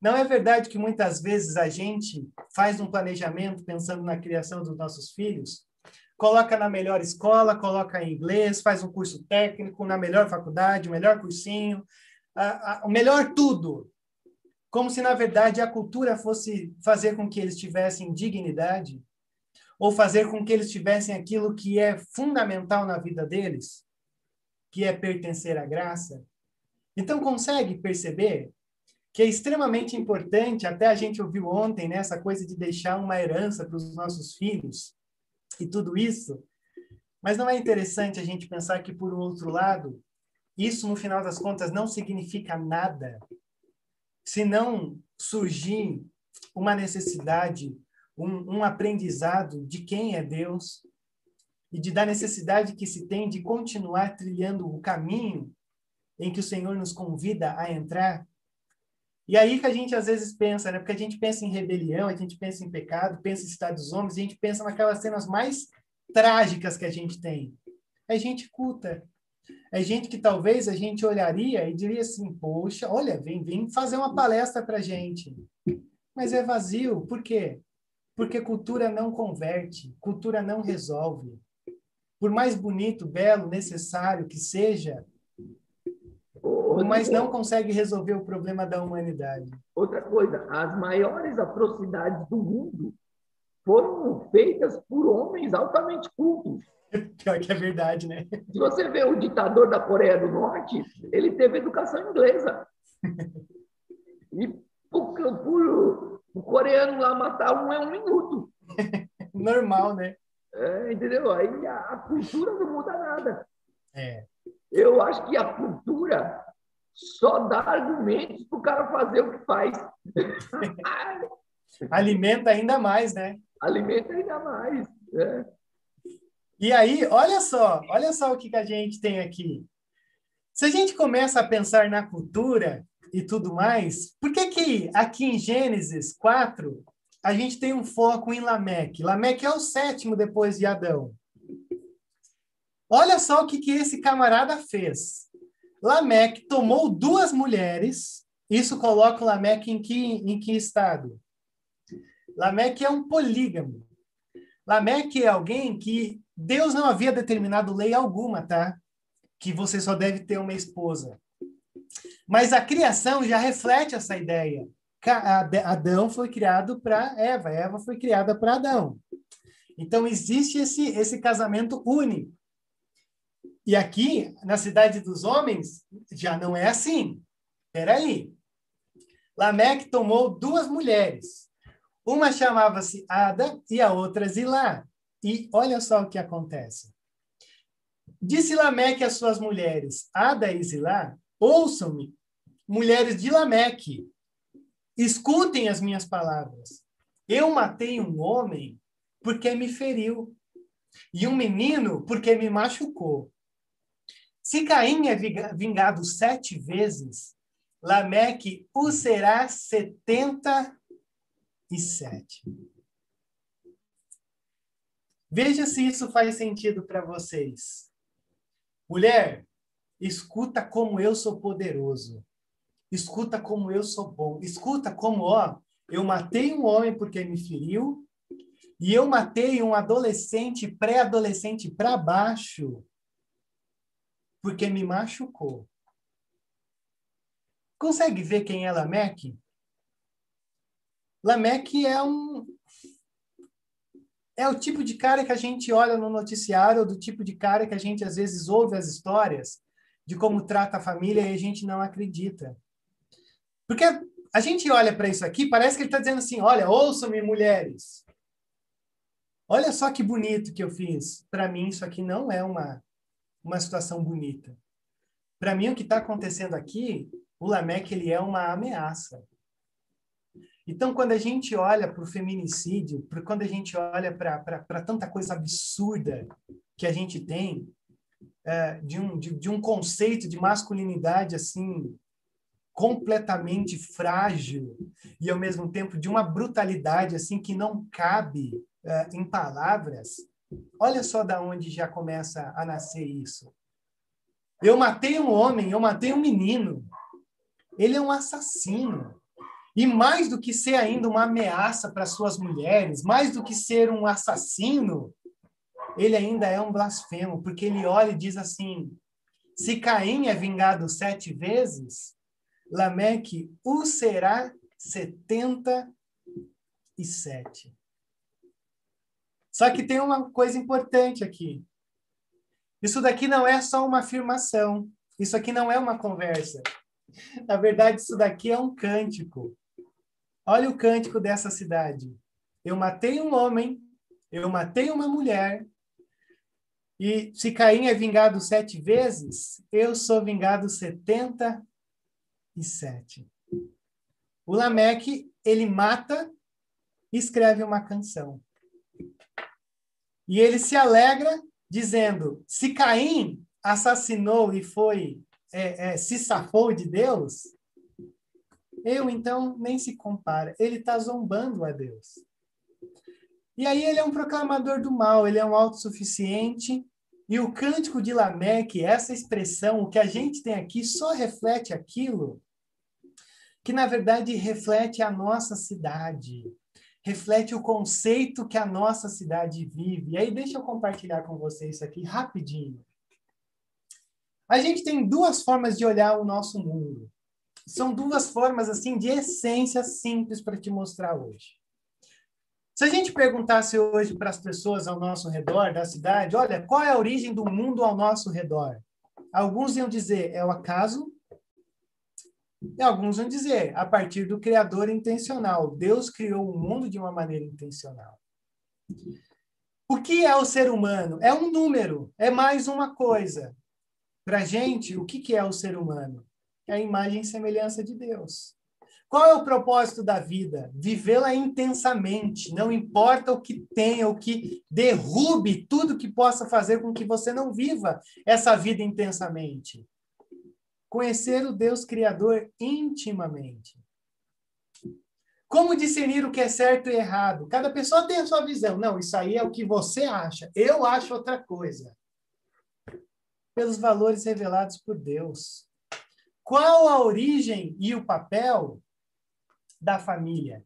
Não é verdade que muitas vezes a gente faz um planejamento pensando na criação dos nossos filhos, coloca na melhor escola, coloca em inglês, faz um curso técnico na melhor faculdade, o melhor cursinho, o melhor tudo, como se na verdade a cultura fosse fazer com que eles tivessem dignidade ou fazer com que eles tivessem aquilo que é fundamental na vida deles, que é pertencer à graça. Então consegue perceber que é extremamente importante, até a gente ouviu ontem, né, essa coisa de deixar uma herança para os nossos filhos e tudo isso. Mas não é interessante a gente pensar que, por outro lado, isso, no final das contas, não significa nada se não surgir uma necessidade, um, um aprendizado de quem é Deus e de da necessidade que se tem de continuar trilhando o caminho em que o Senhor nos convida a entrar. E aí que a gente às vezes pensa, né? Porque a gente pensa em rebelião, a gente pensa em pecado, pensa em estado dos homens, a gente pensa naquelas cenas mais trágicas que a gente tem. É gente culta, é gente que talvez a gente olharia e diria assim: poxa, olha, vem, vem fazer uma palestra para gente. Mas é vazio. Por quê? Porque cultura não converte, cultura não resolve. Por mais bonito, belo, necessário que seja, mas não consegue resolver o problema da humanidade. Outra coisa, as maiores atrocidades do mundo foram feitas por homens altamente cultos. Pior que é verdade, né? Se você vê o ditador da Coreia do Norte, ele teve educação inglesa. E por, o coreano lá matar um é um minuto. Normal, né? É, entendeu? Aí a, a, cultura não muda nada. É. Eu acho que a cultura só dá argumentos para o cara fazer o que faz. Alimenta ainda mais, né? Alimenta ainda mais. É. E aí, olha só, olha só o que, que a gente tem aqui. Se a gente começa a pensar na cultura e tudo mais, por que que aqui em Gênesis 4 a gente tem um foco em Lameque? Lameque é o sétimo depois de Adão. Olha só o que, que esse camarada fez. Lameque tomou duas mulheres, isso coloca Lameque em que, em que estado? Lameque é um polígamo. Lameque é alguém que Deus não havia determinado lei alguma, tá? Que você só deve ter uma esposa. Mas a criação já reflete essa ideia. Adão foi criado para Eva, Eva foi criada para Adão. Então existe esse esse casamento único. E aqui, na cidade dos homens, já não é assim. Espera aí. Lameque tomou duas mulheres. Uma chamava-se Ada e a outra Zilá. E olha só o que acontece. Disse Lameque às suas mulheres, Ada e Zilá, ouçam-me, mulheres de Lameque, escutem as minhas palavras. Eu matei um homem porque me feriu, e um menino porque me machucou. Se Caim é vingado sete vezes, Lameque o será setenta e sete. Veja se isso faz sentido para vocês. Mulher, escuta como eu sou poderoso. Escuta como eu sou bom. Escuta como, ó, eu matei um homem porque me feriu e eu matei um adolescente, pré-adolescente para baixo porque me machucou. Consegue ver quem é Lameque? Lameque é um é o tipo de cara que a gente olha no noticiário, do tipo de cara que a gente às vezes ouve as histórias de como trata a família e a gente não acredita. Porque a gente olha para isso aqui, parece que ele está dizendo assim: olha, ouçam-me, mulheres. Olha só que bonito que eu fiz. Para mim, isso aqui não é uma, uma situação bonita. Para mim, o que está acontecendo aqui, o Lameque ele é uma ameaça. Então, quando a gente olha para o feminicídio, quando a gente olha para tanta coisa absurda que a gente tem, é, de, um, de, de um conceito de masculinidade assim completamente frágil e ao mesmo tempo de uma brutalidade assim que não cabe uh, em palavras. Olha só da onde já começa a nascer isso. Eu matei um homem, eu matei um menino. Ele é um assassino. E mais do que ser ainda uma ameaça para suas mulheres, mais do que ser um assassino, ele ainda é um blasfemo, porque ele olha e diz assim: se Caim é vingado sete vezes, Lameque o será setenta e sete. Só que tem uma coisa importante aqui. Isso daqui não é só uma afirmação. Isso aqui não é uma conversa. Na verdade, isso daqui é um cântico. Olha o cântico dessa cidade. Eu matei um homem, eu matei uma mulher, e se Caim é vingado sete vezes, eu sou vingado setenta e sete. O Lameque, ele mata e escreve uma canção. E ele se alegra dizendo: se Caim assassinou e foi é, é, se safou de Deus, eu, então, nem se compara. Ele está zombando a Deus. E aí ele é um proclamador do mal, ele é um autossuficiente. E o cântico de Lameque, essa expressão, o que a gente tem aqui, só reflete aquilo que, na verdade, reflete a nossa cidade, reflete o conceito que a nossa cidade vive. E aí, deixa eu compartilhar com vocês isso aqui rapidinho. A gente tem duas formas de olhar o nosso mundo são duas formas assim de essência simples para te mostrar hoje. Se a gente perguntasse hoje para as pessoas ao nosso redor da cidade, olha, qual é a origem do mundo ao nosso redor? Alguns iam dizer é o acaso, e alguns iam dizer a partir do Criador intencional. Deus criou o mundo de uma maneira intencional. O que é o ser humano? É um número, é mais uma coisa. Para a gente, o que é o ser humano? É a imagem e semelhança de Deus. Qual é o propósito da vida? Vivê-la intensamente, não importa o que tenha, o que derrube tudo que possa fazer com que você não viva essa vida intensamente. Conhecer o Deus Criador intimamente. Como discernir o que é certo e errado? Cada pessoa tem a sua visão. Não, isso aí é o que você acha. Eu acho outra coisa. Pelos valores revelados por Deus. Qual a origem e o papel da família?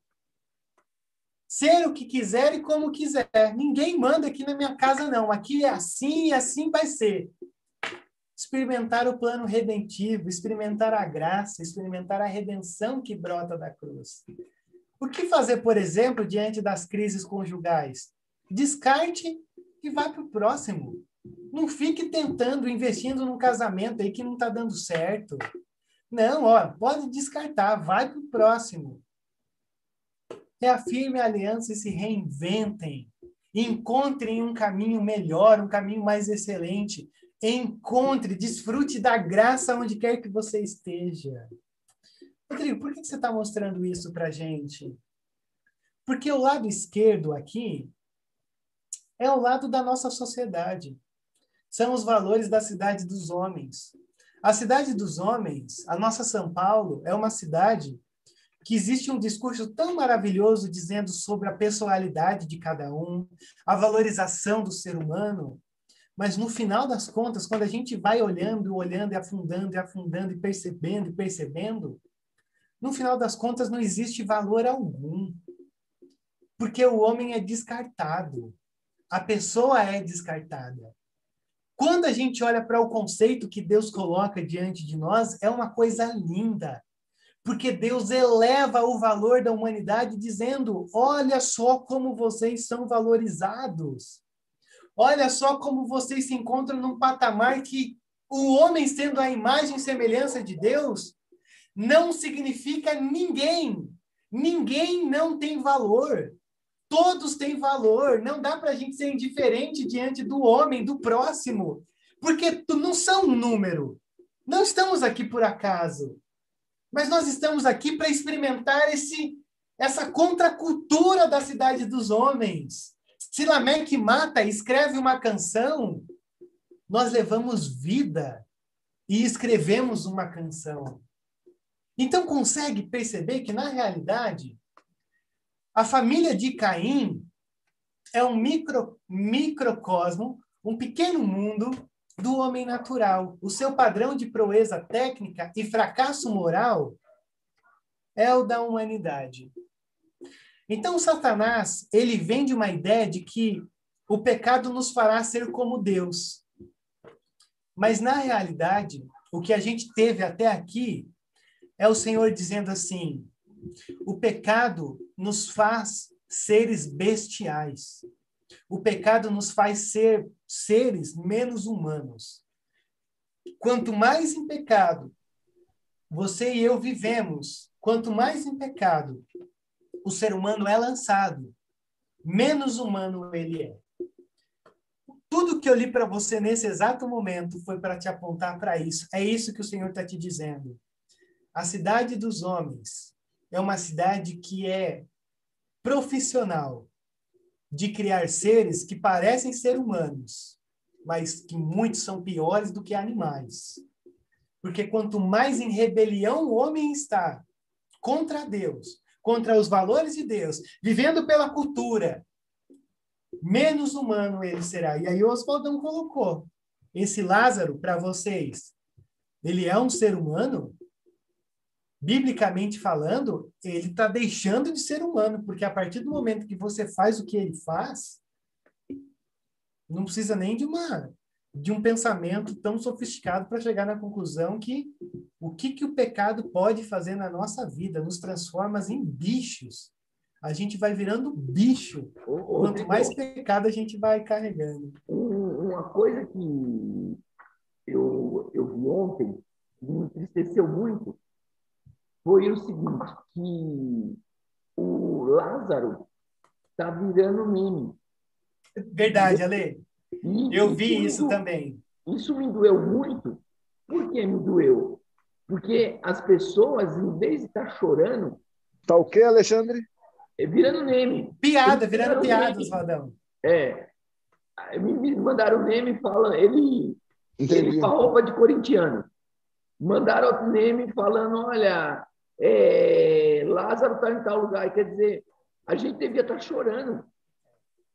Ser o que quiser e como quiser. Ninguém manda aqui na minha casa, não. Aqui é assim e assim vai ser. Experimentar o plano redentivo, experimentar a graça, experimentar a redenção que brota da cruz. O que fazer, por exemplo, diante das crises conjugais? Descarte e vá para o próximo. Não fique tentando, investindo num casamento aí que não está dando certo. Não, ó, pode descartar, vai para o próximo. reafirmem a aliança e se reinventem. Encontrem um caminho melhor, um caminho mais excelente. Encontre, desfrute da graça onde quer que você esteja. Rodrigo, por que você está mostrando isso para gente? Porque o lado esquerdo aqui é o lado da nossa sociedade. São os valores da cidade dos homens. A cidade dos homens, a nossa São Paulo, é uma cidade que existe um discurso tão maravilhoso dizendo sobre a personalidade de cada um, a valorização do ser humano, mas no final das contas, quando a gente vai olhando, olhando e afundando e afundando e percebendo e percebendo, no final das contas não existe valor algum. Porque o homem é descartado. A pessoa é descartada. Quando a gente olha para o conceito que Deus coloca diante de nós, é uma coisa linda. Porque Deus eleva o valor da humanidade dizendo: olha só como vocês são valorizados. Olha só como vocês se encontram num patamar que o homem, sendo a imagem e semelhança de Deus, não significa ninguém. Ninguém não tem valor. Todos têm valor. Não dá para a gente ser indiferente diante do homem, do próximo, porque não são um número. Não estamos aqui por acaso. Mas nós estamos aqui para experimentar esse, essa contracultura da cidade dos homens. Se Lameque mata, escreve uma canção, nós levamos vida e escrevemos uma canção. Então, consegue perceber que, na realidade, a família de Caim é um micro, microcosmo, um pequeno mundo do homem natural. O seu padrão de proeza técnica e fracasso moral é o da humanidade. Então, Satanás, ele vende uma ideia de que o pecado nos fará ser como Deus. Mas, na realidade, o que a gente teve até aqui é o Senhor dizendo assim: o pecado nos faz seres bestiais. O pecado nos faz ser seres menos humanos. Quanto mais em pecado você e eu vivemos, quanto mais em pecado o ser humano é lançado, menos humano ele é. Tudo que eu li para você nesse exato momento foi para te apontar para isso. É isso que o Senhor está te dizendo. A cidade dos homens é uma cidade que é profissional de criar seres que parecem ser humanos, mas que muitos são piores do que animais. Porque quanto mais em rebelião o homem está contra Deus, contra os valores de Deus, vivendo pela cultura, menos humano ele será. E aí Oswaldão colocou esse Lázaro para vocês. Ele é um ser humano? Biblicamente falando, ele está deixando de ser humano, porque a partir do momento que você faz o que ele faz, não precisa nem de uma de um pensamento tão sofisticado para chegar na conclusão que o que, que o pecado pode fazer na nossa vida nos transforma em bichos. A gente vai virando bicho. Quanto mais pecado a gente vai carregando. Uma coisa que eu, eu vi ontem, me entristeceu muito, foi o seguinte, que o Lázaro está virando meme. Verdade, Ale. E, Eu vi isso, isso também. Isso me doeu muito. Por que me doeu? Porque as pessoas, em vez de estar tá chorando... Tá o quê, Alexandre? É virando meme. Piada, virando piada, Osvaldão. É. Me mandaram meme falando... Ele, ele com a roupa de corintiano. Mandaram outro meme falando, olha, é, Lázaro está em tal lugar. Quer dizer, a gente devia estar tá chorando.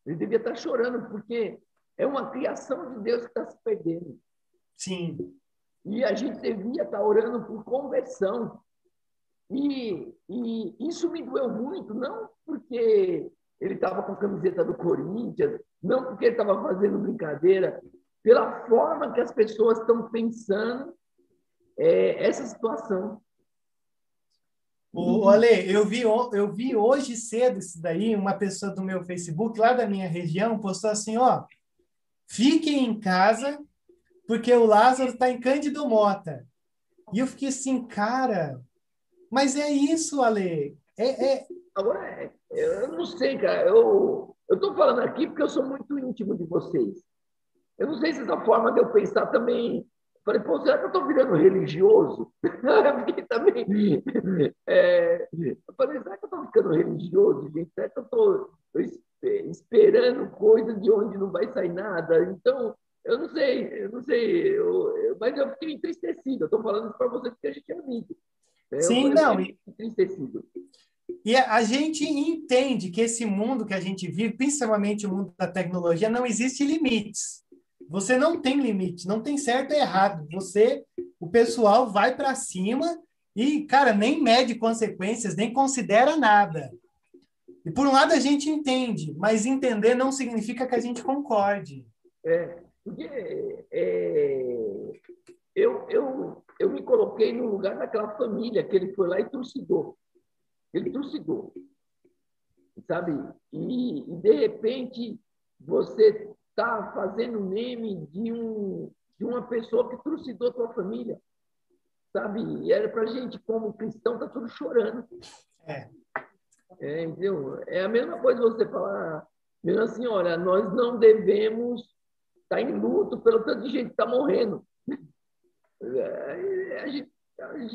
Gente devia estar tá chorando, porque é uma criação de Deus que está se perdendo. Sim. E a gente devia estar tá orando por conversão. E, e isso me doeu muito, não porque ele estava com a camiseta do Corinthians, não porque ele estava fazendo brincadeira, pela forma que as pessoas estão pensando é, essa situação. O Ale, eu vi, eu vi hoje cedo isso daí, uma pessoa do meu Facebook, lá da minha região, postou assim, ó, fiquem em casa, porque o Lázaro está em Cândido Mota. E eu fiquei assim, cara, mas é isso, Ale. É, é Agora, é, eu não sei, cara. Eu estou falando aqui porque eu sou muito íntimo de vocês. Eu não sei se essa forma de eu pensar também. Falei, pô, será que eu estou virando religioso? Porque também. É, eu falei, será que eu estou ficando religioso, gente? Será que eu estou esperando coisa de onde não vai sair nada? Então, eu não sei, eu não sei, eu, eu, mas eu fiquei entristecido. Eu estou falando isso para vocês porque a gente é amigo. Né? Sim, não. Entristecido. E a gente entende que esse mundo que a gente vive, principalmente o mundo da tecnologia, não existe limites. Você não tem limite, não tem certo e errado. Você, o pessoal vai para cima e, cara, nem mede consequências, nem considera nada. E por um lado a gente entende, mas entender não significa que a gente concorde. É, porque é, eu, eu, eu me coloquei no lugar daquela família que ele foi lá e trucidou. Ele trucidou. Sabe? E, e de repente você está fazendo meme de, um, de uma pessoa que trucidou tua família. Sabe? E era para gente, como cristão, tá tudo chorando. É. É, entendeu? é a mesma coisa você falar, mesmo assim, olha, nós não devemos está em luto pelo tanto de gente que está morrendo. É, a gente,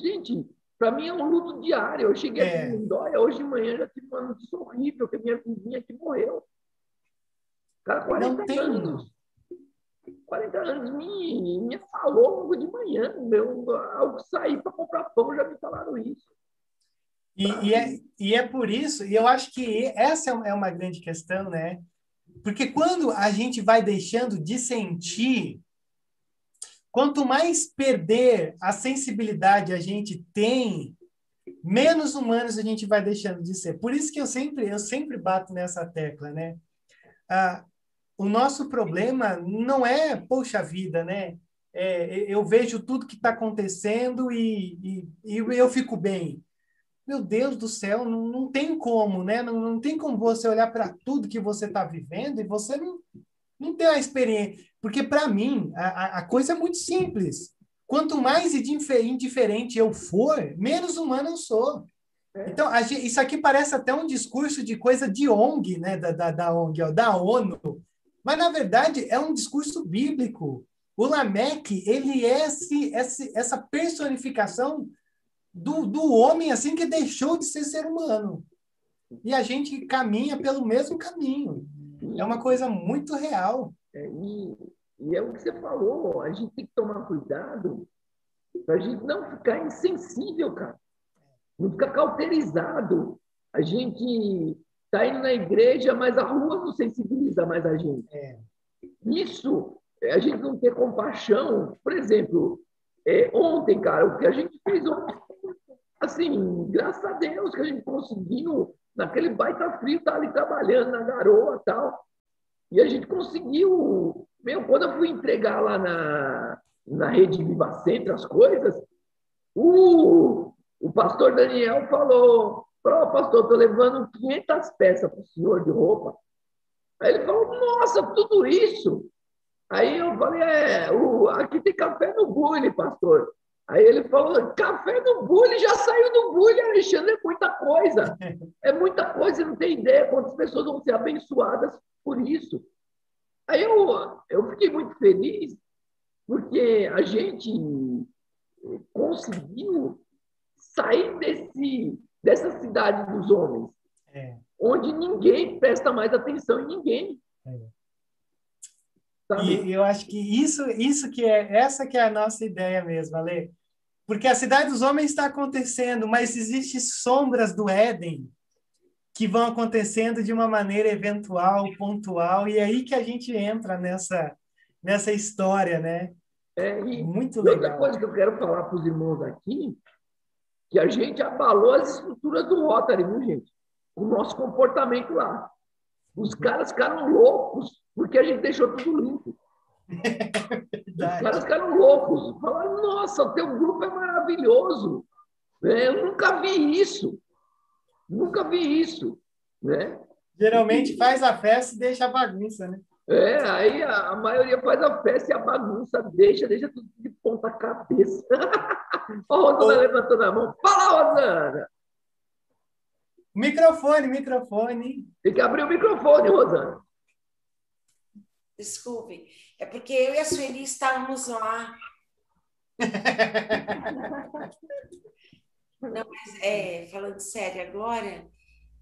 gente para mim é um luto diário. Eu cheguei é. aqui em Dóia, hoje de manhã já tive uma notícia horrível, que a minha vizinha aqui morreu. Cara, 40 anos. 40 anos me, me falou logo de manhã. Meu, ao sair para comprar pão, já me falaram isso. E, e, é, e é por isso, e eu acho que essa é uma grande questão, né? Porque quando a gente vai deixando de sentir, quanto mais perder a sensibilidade a gente tem, menos humanos a gente vai deixando de ser. Por isso que eu sempre, eu sempre bato nessa tecla, né? Ah, o nosso problema não é, poxa vida, né? É, eu vejo tudo que está acontecendo e, e, e eu fico bem meu Deus do céu, não, não tem como, né? Não, não tem como você olhar para tudo que você está vivendo e você não, não ter a experiência. Porque, para mim, a, a coisa é muito simples. Quanto mais indiferente eu for, menos humano eu sou. É. Então, gente, isso aqui parece até um discurso de coisa de ONG, né? Da, da, da ONG, ó, da ONU. Mas, na verdade, é um discurso bíblico. O Lameque, ele é esse, esse, essa personificação do, do homem assim que deixou de ser ser humano. E a gente caminha pelo mesmo caminho. É uma coisa muito real. É, e, e, é o que você falou, a gente tem que tomar cuidado para a gente não ficar insensível, cara. Não ficar cauterizado. A gente está indo na igreja, mas a rua não sensibiliza mais a gente. É. Isso, a gente não ter compaixão. Por exemplo, é, ontem, cara, o que a gente fez ontem assim, graças a Deus que a gente conseguiu, naquele baita frio, estar tá ali trabalhando na garoa e tal. E a gente conseguiu. Meu, quando eu fui entregar lá na, na rede Viva Centro as coisas, o, o pastor Daniel falou: Oh, pastor, estou levando 500 peças para o senhor de roupa. Aí ele falou: Nossa, tudo isso. Aí eu falei: É, o, aqui tem café no bule, pastor. Aí ele falou: café no bullying, já saiu do bullying, Alexandre, é muita coisa. É muita coisa, você não tem ideia quantas pessoas vão ser abençoadas por isso. Aí eu, eu fiquei muito feliz, porque a gente conseguiu sair desse, dessa cidade dos homens, é. onde ninguém presta mais atenção em ninguém. É. E eu acho que isso, isso que é essa que é a nossa ideia mesmo, Ale. Porque a cidade dos homens está acontecendo, mas existem sombras do Éden que vão acontecendo de uma maneira eventual, pontual, e é aí que a gente entra nessa nessa história, né? É, Muito legal. Outra coisa que eu quero falar para os irmãos aqui, que a gente abalou as estruturas do Rotary, viu, gente? O nosso comportamento lá. Os caras ficaram loucos porque a gente deixou tudo limpo. Os caras ficaram loucos. Falaram, nossa, o teu grupo é maravilhoso. É, eu nunca vi isso. Nunca vi isso. Né? Geralmente faz a festa e deixa a bagunça, né? É, aí a, a, maioria faz a festa e a bagunça deixa, deixa tudo de ponta cabeça. Ó, a Rosana Ô... levantando a mão. Fala, Rosana! Microfone, microfone. Tem que abrir o microfone, Rosana. Desculpe. É porque eu e a Sueli estávamos lá. Não, mas é, falando sério agora,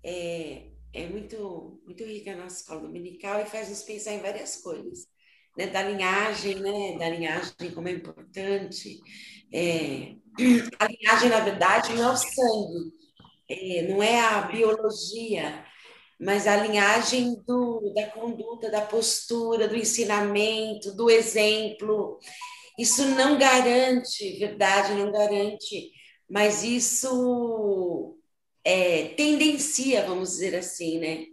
é, é muito, muito rica nossa escola dominical e faz nos pensar em várias coisas. Né? Da linhagem, né? Da linhagem como é importante. É, a linhagem, na verdade, não é o sangue, é, não é a biologia, mas a linhagem do, da conduta, da postura, do ensinamento, do exemplo. Isso não garante, verdade, não garante, mas isso é, tendencia, vamos dizer assim, né?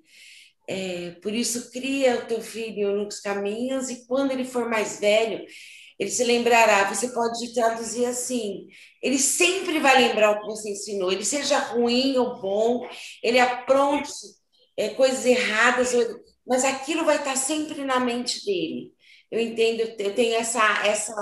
É, por isso, cria o teu filho nos caminhos e quando ele for mais velho, ele se lembrará. Você pode traduzir assim: ele sempre vai lembrar o que você ensinou, ele seja ruim ou bom, ele apronte é, coisas erradas, mas aquilo vai estar sempre na mente dele. Eu entendo, eu tenho essa, essa,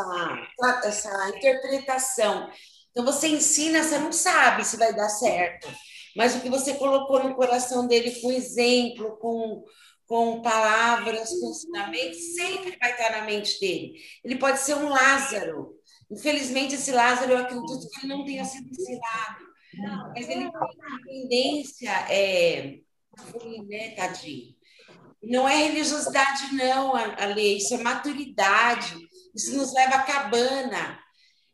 essa interpretação. Então, você ensina, você não sabe se vai dar certo, mas o que você colocou no coração dele com exemplo, com, com palavras, com ensinamentos, sempre vai estar na mente dele. Ele pode ser um Lázaro. Infelizmente, esse Lázaro, eu acredito que ele não tenha sido ensinado, mas ele tem tendência, é, né, tadinho? Não é religiosidade, não, a, lei, isso é maturidade, isso nos leva à cabana.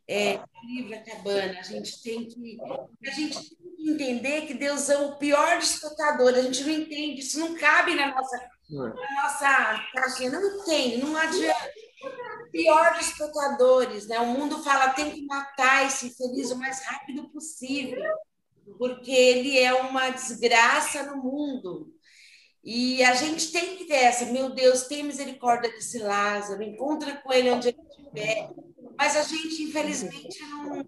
É, livre a cabana, a gente tem que. A gente tem que entender que Deus é o pior dos pecadores, a gente não entende, isso não cabe na nossa, na nossa caixinha, não tem, não adianta. Pior dos pecadores, né? O mundo fala tem que matar esse infeliz o mais rápido possível, porque ele é uma desgraça no mundo. E a gente tem que ter essa, meu Deus, tem misericórdia desse Lázaro, encontra com ele onde ele estiver. Mas a gente, infelizmente, não.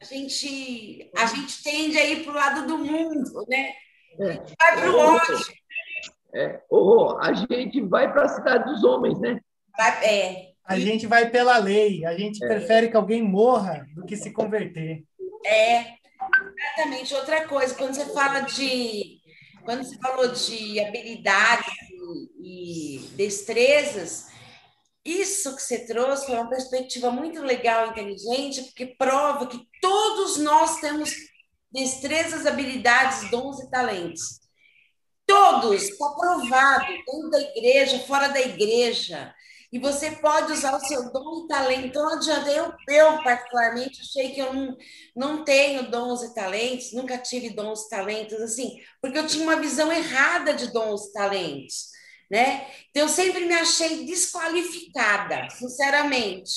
A gente, a gente tende a ir para o lado do mundo, né? É. Vai para o ódio. É. Oh, a gente vai para a cidade dos homens, né? É. A gente vai pela lei, a gente é. prefere que alguém morra do que se converter. É, exatamente. Outra coisa, quando você fala de quando você falou de habilidades e destrezas, isso que você trouxe foi uma perspectiva muito legal, inteligente, porque prova que todos nós temos destrezas, habilidades, dons e talentos. Todos, está provado, dentro da igreja, fora da igreja e você pode usar o seu dom e talento. Não adianta. Eu, eu, particularmente, achei que eu não, não tenho dons e talentos, nunca tive dons e talentos, assim, porque eu tinha uma visão errada de dons e talentos, né? Então, eu sempre me achei desqualificada, sinceramente.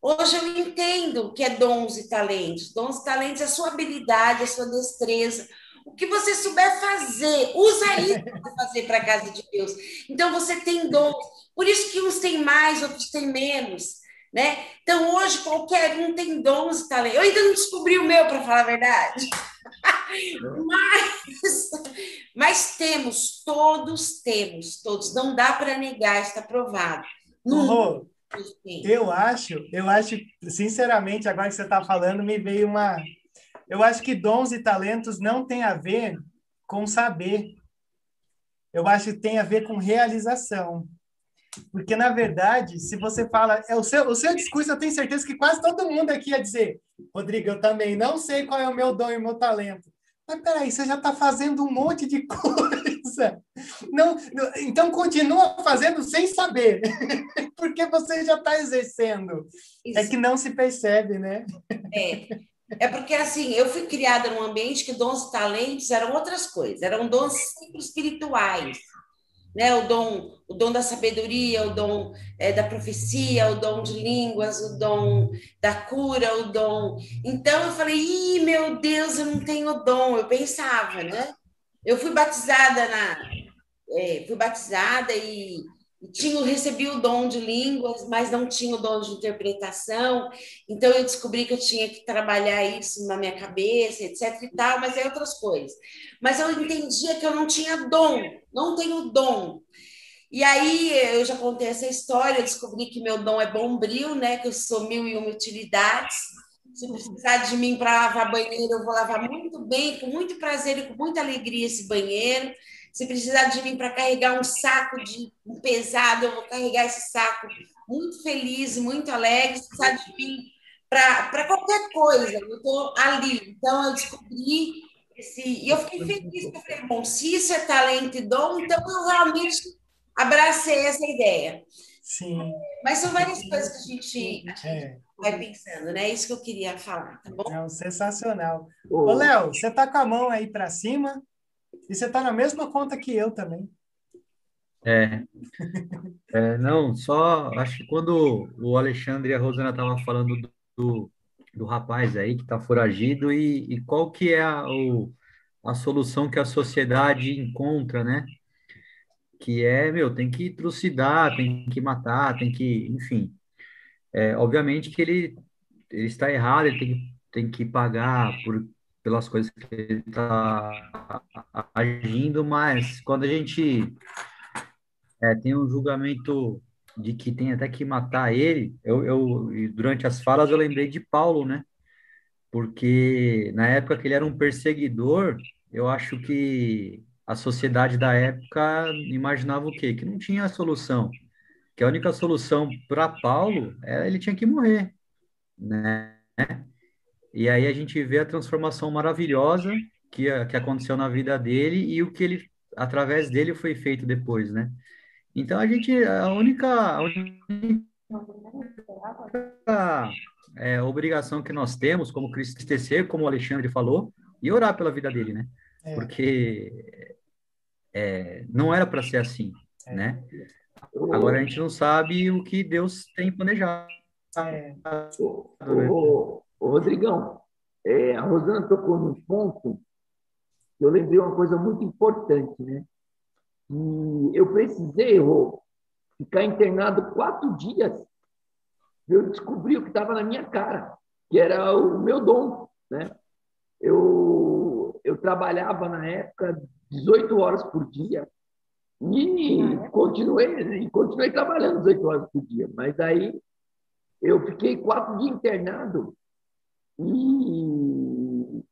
Hoje eu entendo o que é dons e talentos. Dons e talentos é a sua habilidade, a sua destreza, o que você souber fazer, usa isso para fazer para a casa de Deus. Então você tem dons. Por isso que uns têm mais, outros têm menos. Né? Então, hoje, qualquer um tem dons e talentos. Eu ainda não descobri o meu, para falar a verdade. Mas, mas temos, todos temos, todos. Não dá para negar, está provado. No eu acho, eu acho, sinceramente, agora que você está falando, me veio uma. Eu acho que dons e talentos não tem a ver com saber. Eu acho que tem a ver com realização. Porque, na verdade, se você fala. É o, seu, o seu discurso, eu tenho certeza que quase todo mundo aqui ia dizer: Rodrigo, eu também não sei qual é o meu dom e o meu talento. Mas peraí, você já está fazendo um monte de coisa. Não, não, então continua fazendo sem saber, porque você já está exercendo. É Isso. É que não se percebe, né? É. É porque, assim, eu fui criada num ambiente que dons e talentos eram outras coisas, eram dons sempre espirituais né? O dom, o dom da sabedoria, o dom é, da profecia, o dom de línguas, o dom da cura, o dom. Então eu falei, Ih, meu Deus, eu não tenho dom. Eu pensava, né? Eu fui batizada na, é, fui batizada e tinha recebi o dom de línguas, mas não tinha o dom de interpretação. Então eu descobri que eu tinha que trabalhar isso na minha cabeça, etc e tal, mas é outras coisas. Mas eu entendia que eu não tinha dom, não tenho dom. E aí eu já contei essa história, eu descobri que meu dom é bombril, né, que eu sou mil e uma utilidades. Se precisar de mim para lavar banheiro, eu vou lavar muito bem, com muito prazer e com muita alegria esse banheiro. Se precisar de mim para carregar um saco de um pesado, eu vou carregar esse saco muito feliz, muito alegre. Se precisar de mim para qualquer coisa, eu estou ali. Então, eu descobri esse. E eu fiquei feliz, eu falei, bom, se isso é talento e dom, então eu realmente abracei essa ideia. Sim. Mas são várias coisas que a gente, é. vai pensando, né? É isso que eu queria falar, tá bom? Não, sensacional. Ô, Léo, você tá com a mão aí para cima e você tá na mesma conta que eu também. É. é. Não, só acho que quando o Alexandre e a Rosana estavam falando do, do, do, rapaz aí que está foragido e, e, qual que é a, o, a solução que a sociedade encontra, né? que é, meu, tem que trucidar, tem que matar, tem que, enfim. É, obviamente que ele, ele está errado, ele tem, tem que pagar por, pelas coisas que ele está agindo, mas quando a gente é, tem um julgamento de que tem até que matar ele, eu, eu durante as falas eu lembrei de Paulo, né? Porque na época que ele era um perseguidor, eu acho que a sociedade da época imaginava o quê? Que não tinha solução. Que a única solução para Paulo era ele tinha que morrer, né? E aí a gente vê a transformação maravilhosa que, que aconteceu na vida dele e o que ele, através dele, foi feito depois, né? Então a gente, a única, a única é, obrigação que nós temos como cristecer, como o Alexandre falou, e orar pela vida dele, né? É. Porque é, não era para ser assim, é. né? Agora a gente não sabe o que Deus tem planejado. É. Ô, Rodrigão, é, a Rosana tocou num ponto que eu lembrei uma coisa muito importante, né? E eu precisei, Rô, ficar internado quatro dias. Eu descobri o que estava na minha cara, que era o meu dom, né? Eu, eu trabalhava na época 18 horas por dia e continuei, e continuei trabalhando 18 horas por dia. Mas aí eu fiquei quatro dias internado e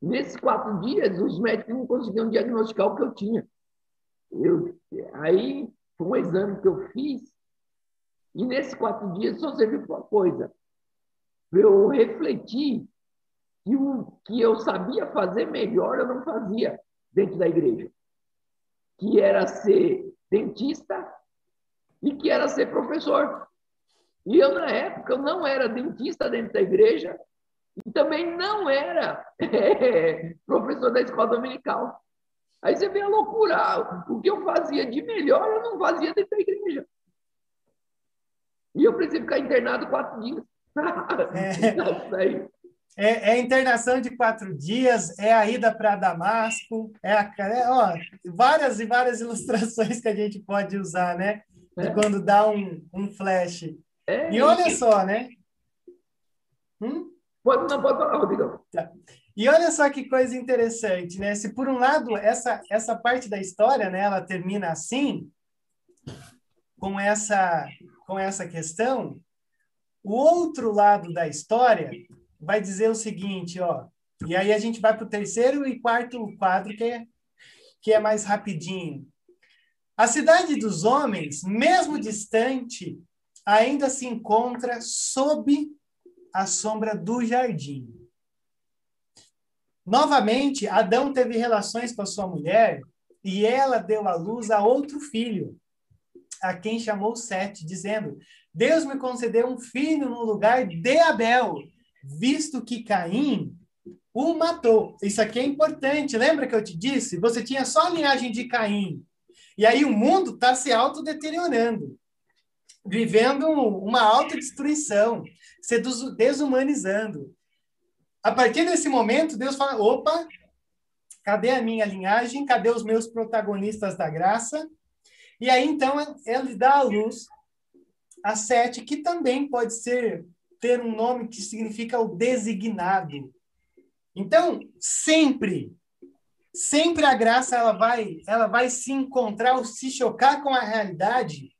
nesses quatro dias os médicos não conseguiam diagnosticar o que eu tinha. Eu, aí foi um exame que eu fiz e nesses quatro dias só serviu para uma coisa, eu refletir que o que eu sabia fazer melhor eu não fazia dentro da igreja, que era ser dentista e que era ser professor. E eu, na época, eu não era dentista dentro da igreja e também não era é, professor da escola dominical. Aí você vê a loucura. O que eu fazia de melhor, eu não fazia dentro da igreja. E eu precisei ficar internado quatro dias. É. É, é, internação de quatro dias, é a ida para Damasco, é, a, é ó, várias e várias ilustrações que a gente pode usar, né? De é. quando dá um, um flash. É, e olha só, né? Hum? Pode, não, pode falar. Tá. E olha só que coisa interessante, né? Se por um lado essa, essa parte da história, né, ela termina assim, com essa, com essa questão, o outro lado da história vai dizer o seguinte, ó. E aí a gente vai para o terceiro e quarto quadro, que é, que é mais rapidinho. A cidade dos homens, mesmo distante, ainda se encontra sob a sombra do jardim. Novamente, Adão teve relações com a sua mulher e ela deu à luz a outro filho, a quem chamou Sete, dizendo: Deus me concedeu um filho no lugar de Abel, visto que Caim o matou. Isso aqui é importante. Lembra que eu te disse? Você tinha só a linhagem de Caim. E aí o mundo está se autodeteriorando, vivendo uma autodestruição, se desumanizando. A partir desse momento, Deus fala: opa, cadê a minha linhagem? Cadê os meus protagonistas da graça? E aí, então, ele dá à luz a Sete, que também pode ser ter um nome que significa o designado. Então, sempre, sempre a graça ela vai, ela vai se encontrar ou se chocar com a realidade.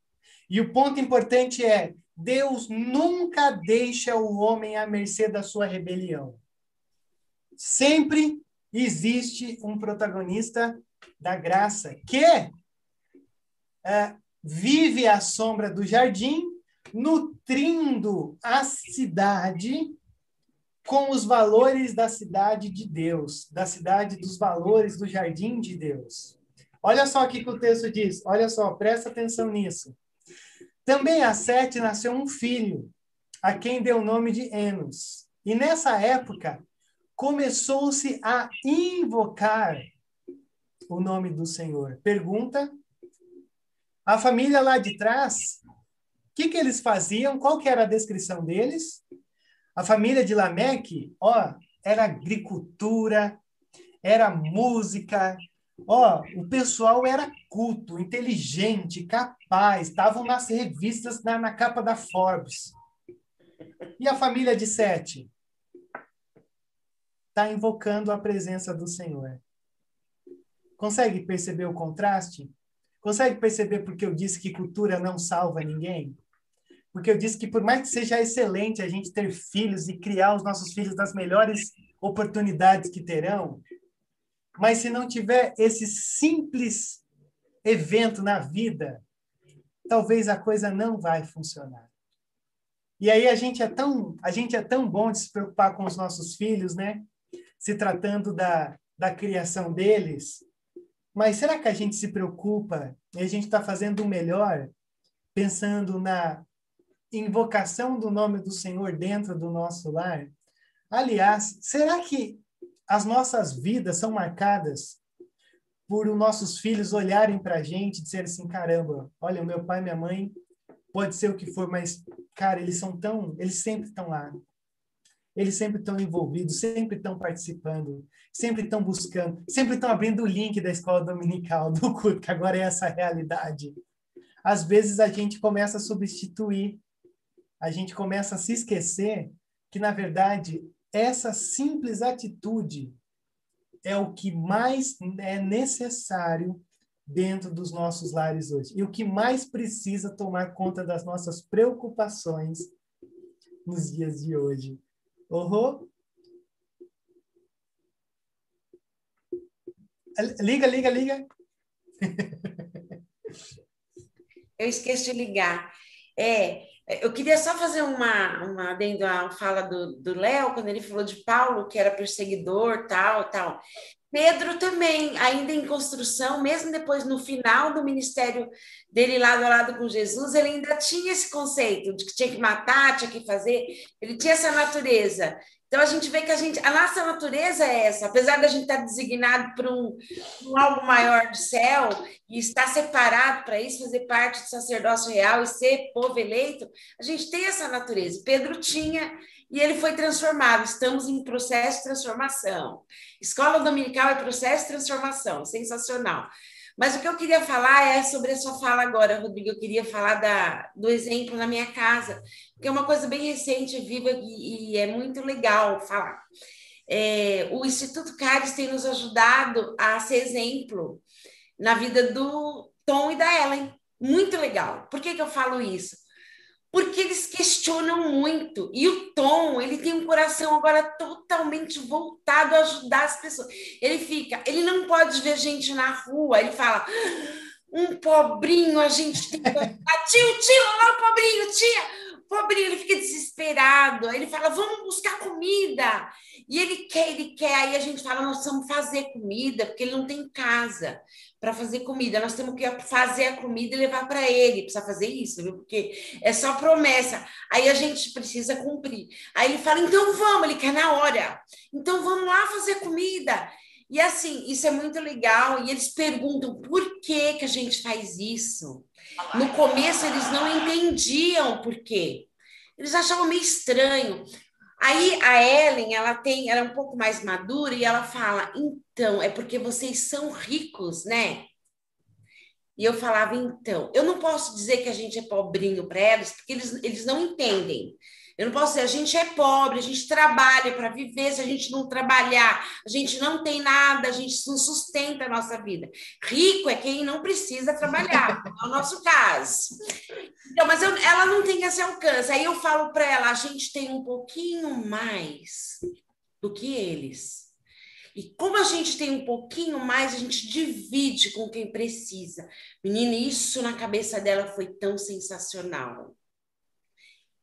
E o ponto importante é Deus nunca deixa o homem à mercê da sua rebelião. Sempre existe um protagonista da graça que é, vive à sombra do jardim, nutrindo a cidade com os valores da cidade de Deus, da cidade dos valores do jardim de Deus. Olha só o que o texto diz, olha só, presta atenção nisso. Também a Sete nasceu um filho, a quem deu o nome de Enos. E nessa época começou-se a invocar o nome do Senhor. Pergunta: a família lá de trás, o que, que eles faziam? Qual que era a descrição deles? A família de Lameque, ó, era agricultura, era música, ó, o pessoal era culto, inteligente, capaz, estavam nas revistas, na, na capa da Forbes. E a família de Sete? Está invocando a presença do Senhor. Consegue perceber o contraste? Consegue perceber porque eu disse que cultura não salva ninguém? Porque eu disse que por mais que seja excelente a gente ter filhos e criar os nossos filhos das melhores oportunidades que terão, mas se não tiver esse simples evento na vida, talvez a coisa não vai funcionar. E aí a gente é tão, a gente é tão bom de se preocupar com os nossos filhos, né? Se tratando da, da criação deles, mas será que a gente se preocupa e a gente está fazendo o melhor pensando na invocação do nome do Senhor dentro do nosso lar? Aliás, será que as nossas vidas são marcadas por os nossos filhos olharem para a gente e dizer assim, caramba, olha, meu pai minha mãe pode ser o que for, mas, cara, eles são tão, eles sempre estão lá eles sempre estão envolvidos, sempre estão participando, sempre estão buscando, sempre estão abrindo o link da escola dominical, do culto, que agora é essa realidade. Às vezes a gente começa a substituir, a gente começa a se esquecer que, na verdade, essa simples atitude é o que mais é necessário dentro dos nossos lares hoje. E o que mais precisa tomar conta das nossas preocupações nos dias de hoje. Uhum. Liga, liga, liga. Eu esqueço de ligar. É, eu queria só fazer uma, uma adendo à fala do Léo, quando ele falou de Paulo, que era perseguidor, tal, tal. Pedro também, ainda em construção, mesmo depois no final do ministério dele lado a lado com Jesus, ele ainda tinha esse conceito de que tinha que matar, tinha que fazer, ele tinha essa natureza. Então a gente vê que a gente, a nossa natureza é essa, apesar da gente estar designado para um, um algo maior do céu e estar separado para isso, fazer parte do sacerdócio real e ser povo eleito, a gente tem essa natureza. Pedro tinha e ele foi transformado. Estamos em processo de transformação. Escola dominical é processo de transformação, sensacional. Mas o que eu queria falar é sobre a sua fala agora, Rodrigo. Eu queria falar da, do exemplo na minha casa, que é uma coisa bem recente, viva e, e é muito legal falar. É, o Instituto Cares tem nos ajudado a ser exemplo na vida do Tom e da Ellen. Muito legal. Por que, que eu falo isso? Porque eles questionam muito. E o Tom, ele tem um coração agora totalmente voltado a ajudar as pessoas. Ele fica, ele não pode ver gente na rua, ele fala. Um pobrinho, a gente tem que. tio, tio, olha o pobrinho, tia! Pobrinho, ele fica desesperado. Ele fala: vamos buscar comida. E ele quer, ele quer. Aí a gente fala: nós vamos fazer comida, porque ele não tem casa para fazer comida. Nós temos que fazer a comida e levar para ele. Precisa fazer isso, viu? Porque é só promessa. Aí a gente precisa cumprir. Aí ele fala: então vamos, ele quer na hora. Então vamos lá fazer comida. E assim, isso é muito legal. E eles perguntam por que, que a gente faz isso. No começo eles não entendiam por quê. Eles achavam meio estranho. Aí a Ellen, ela tem, ela é um pouco mais madura e ela fala: "Então, é porque vocês são ricos, né?" E eu falava: "Então, eu não posso dizer que a gente é pobrinho para eles, porque eles, eles não entendem. Eu não posso dizer, a gente é pobre, a gente trabalha para viver, se a gente não trabalhar, a gente não tem nada, a gente não sustenta a nossa vida. Rico é quem não precisa trabalhar, é o nosso caso. Então, mas eu, ela não tem esse alcance. Aí eu falo para ela, a gente tem um pouquinho mais do que eles. E como a gente tem um pouquinho mais, a gente divide com quem precisa. Menina, isso na cabeça dela foi tão sensacional.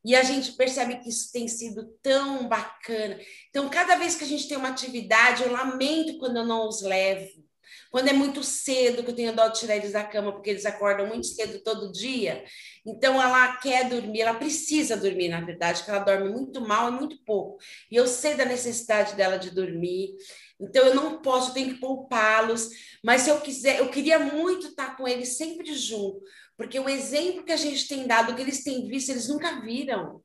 E a gente percebe que isso tem sido tão bacana. Então, cada vez que a gente tem uma atividade, eu lamento quando eu não os levo. Quando é muito cedo, que eu tenho dó de tirar eles da cama, porque eles acordam muito cedo todo dia. Então, ela quer dormir, ela precisa dormir, na verdade, porque ela dorme muito mal e muito pouco. E eu sei da necessidade dela de dormir. Então, eu não posso, eu tenho que poupá-los. Mas se eu quiser, eu queria muito estar com eles sempre junto porque o exemplo que a gente tem dado, que eles têm visto, eles nunca viram.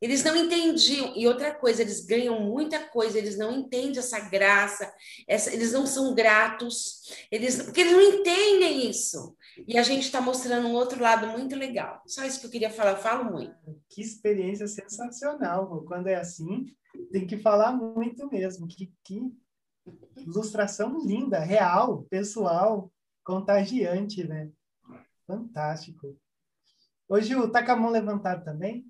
Eles não entendiam. E outra coisa, eles ganham muita coisa, eles não entendem essa graça, essa, eles não são gratos, eles, porque eles não entendem isso. E a gente está mostrando um outro lado muito legal. Só isso que eu queria falar, eu falo muito. Que experiência sensacional. Quando é assim, tem que falar muito mesmo. Que, que ilustração linda, real, pessoal, contagiante, né? Fantástico. Ô, Gil, tá com a mão levantada também?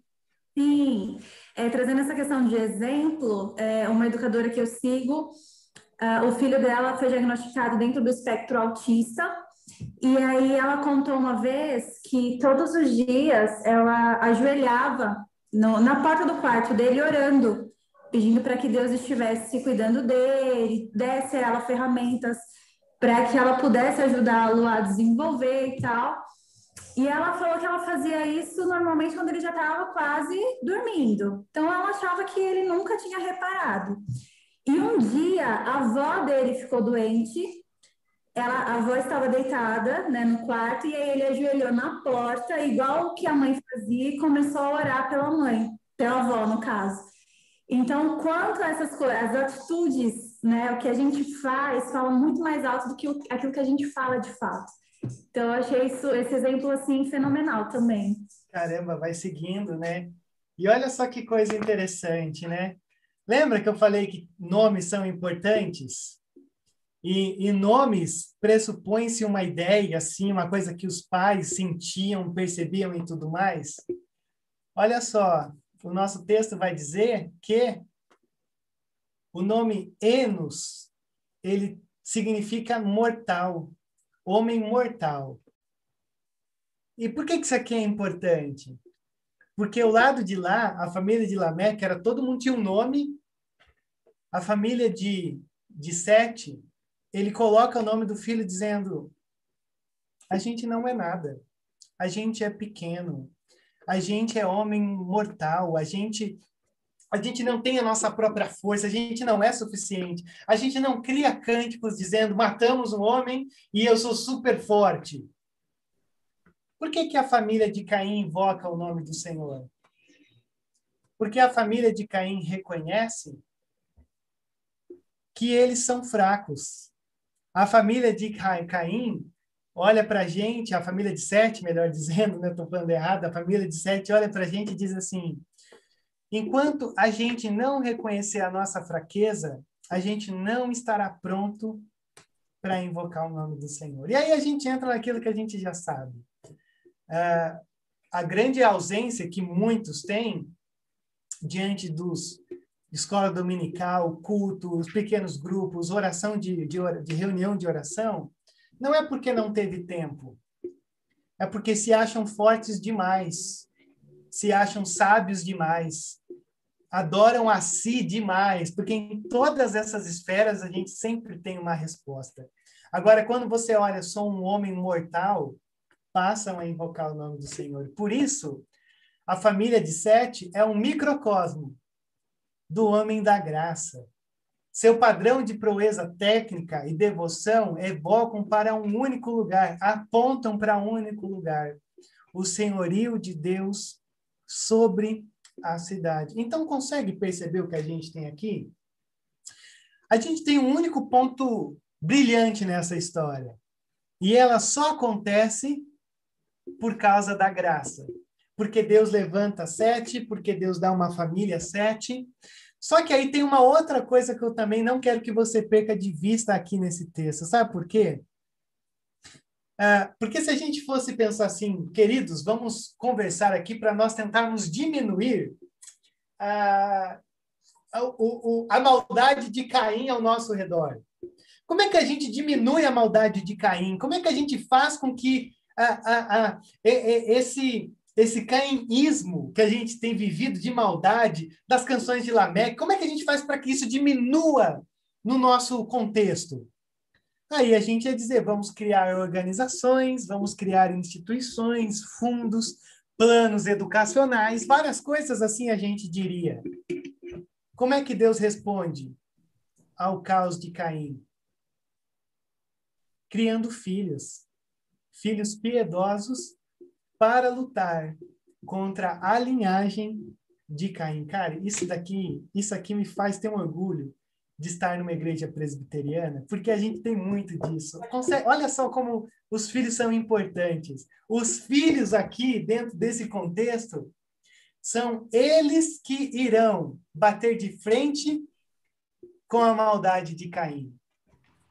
Sim, é, trazendo essa questão de exemplo, é, uma educadora que eu sigo, uh, o filho dela foi diagnosticado dentro do espectro autista, e aí ela contou uma vez que todos os dias ela ajoelhava no, na porta do quarto dele orando, pedindo para que Deus estivesse cuidando dele, desse a ela ferramentas para que ela pudesse ajudá-lo a desenvolver e tal. E ela falou que ela fazia isso normalmente quando ele já estava quase dormindo. Então ela achava que ele nunca tinha reparado. E um dia a avó dele ficou doente. Ela, a avó estava deitada né, no quarto e aí ele ajoelhou na porta, igual o que a mãe fazia, e começou a orar pela mãe, pela avó, no caso. Então, quanto essas coisas, as atitudes, né, o que a gente faz, fala muito mais alto do que aquilo que a gente fala de fato. Então, eu achei isso, esse exemplo, assim, fenomenal também. Caramba, vai seguindo, né? E olha só que coisa interessante, né? Lembra que eu falei que nomes são importantes? E, e nomes pressupõem-se uma ideia, assim, uma coisa que os pais sentiam, percebiam e tudo mais. Olha só, o nosso texto vai dizer que o nome Enos, ele significa mortal homem mortal. E por que isso aqui é importante? Porque o lado de lá, a família de Lameque, era todo mundo tinha um nome. A família de, de Sete, ele coloca o nome do filho dizendo: a gente não é nada, a gente é pequeno, a gente é homem mortal, a gente a gente não tem a nossa própria força, a gente não é suficiente, a gente não cria cânticos dizendo matamos um homem e eu sou super forte. Por que, que a família de Caim invoca o nome do Senhor? Porque a família de Caim reconhece que eles são fracos. A família de Caim olha para a gente, a família de Sete, melhor dizendo, né? Estou falando errado, a família de Sete olha para a gente e diz assim: Enquanto a gente não reconhecer a nossa fraqueza, a gente não estará pronto para invocar o nome do Senhor. E aí a gente entra naquilo que a gente já sabe. Uh, a grande ausência que muitos têm diante dos escola dominical, culto, os pequenos grupos, oração de, de, de reunião de oração, não é porque não teve tempo, é porque se acham fortes demais se acham sábios demais, adoram a si demais, porque em todas essas esferas a gente sempre tem uma resposta. Agora, quando você olha, sou um homem mortal, passam a invocar o nome do Senhor. Por isso, a família de Sete é um microcosmo do homem da graça. Seu padrão de proeza técnica e devoção evocam para um único lugar, apontam para um único lugar, o senhorio de Deus sobre a cidade. Então, consegue perceber o que a gente tem aqui? A gente tem um único ponto brilhante nessa história. E ela só acontece por causa da graça. porque Deus levanta sete, porque Deus dá uma família sete. Só que aí tem uma outra coisa que eu também não quero que você perca de vista aqui nesse texto. Sabe por quê? Ah, porque se a gente fosse pensar assim, queridos, vamos conversar aqui para nós tentarmos diminuir a, a, o, a maldade de Caim ao nosso redor. Como é que a gente diminui a maldade de Caim? Como é que a gente faz com que a, a, a, esse esse caínismo que a gente tem vivido de maldade das canções de Lameque, como é que a gente faz para que isso diminua no nosso contexto? Aí a gente ia dizer, vamos criar organizações, vamos criar instituições, fundos, planos educacionais, várias coisas assim a gente diria. Como é que Deus responde ao caos de Caim? Criando filhos, filhos piedosos para lutar contra a linhagem de Caim. Cara, isso daqui, isso aqui me faz ter um orgulho de estar numa igreja presbiteriana, porque a gente tem muito disso. Olha só como os filhos são importantes. Os filhos aqui, dentro desse contexto, são eles que irão bater de frente com a maldade de Caim.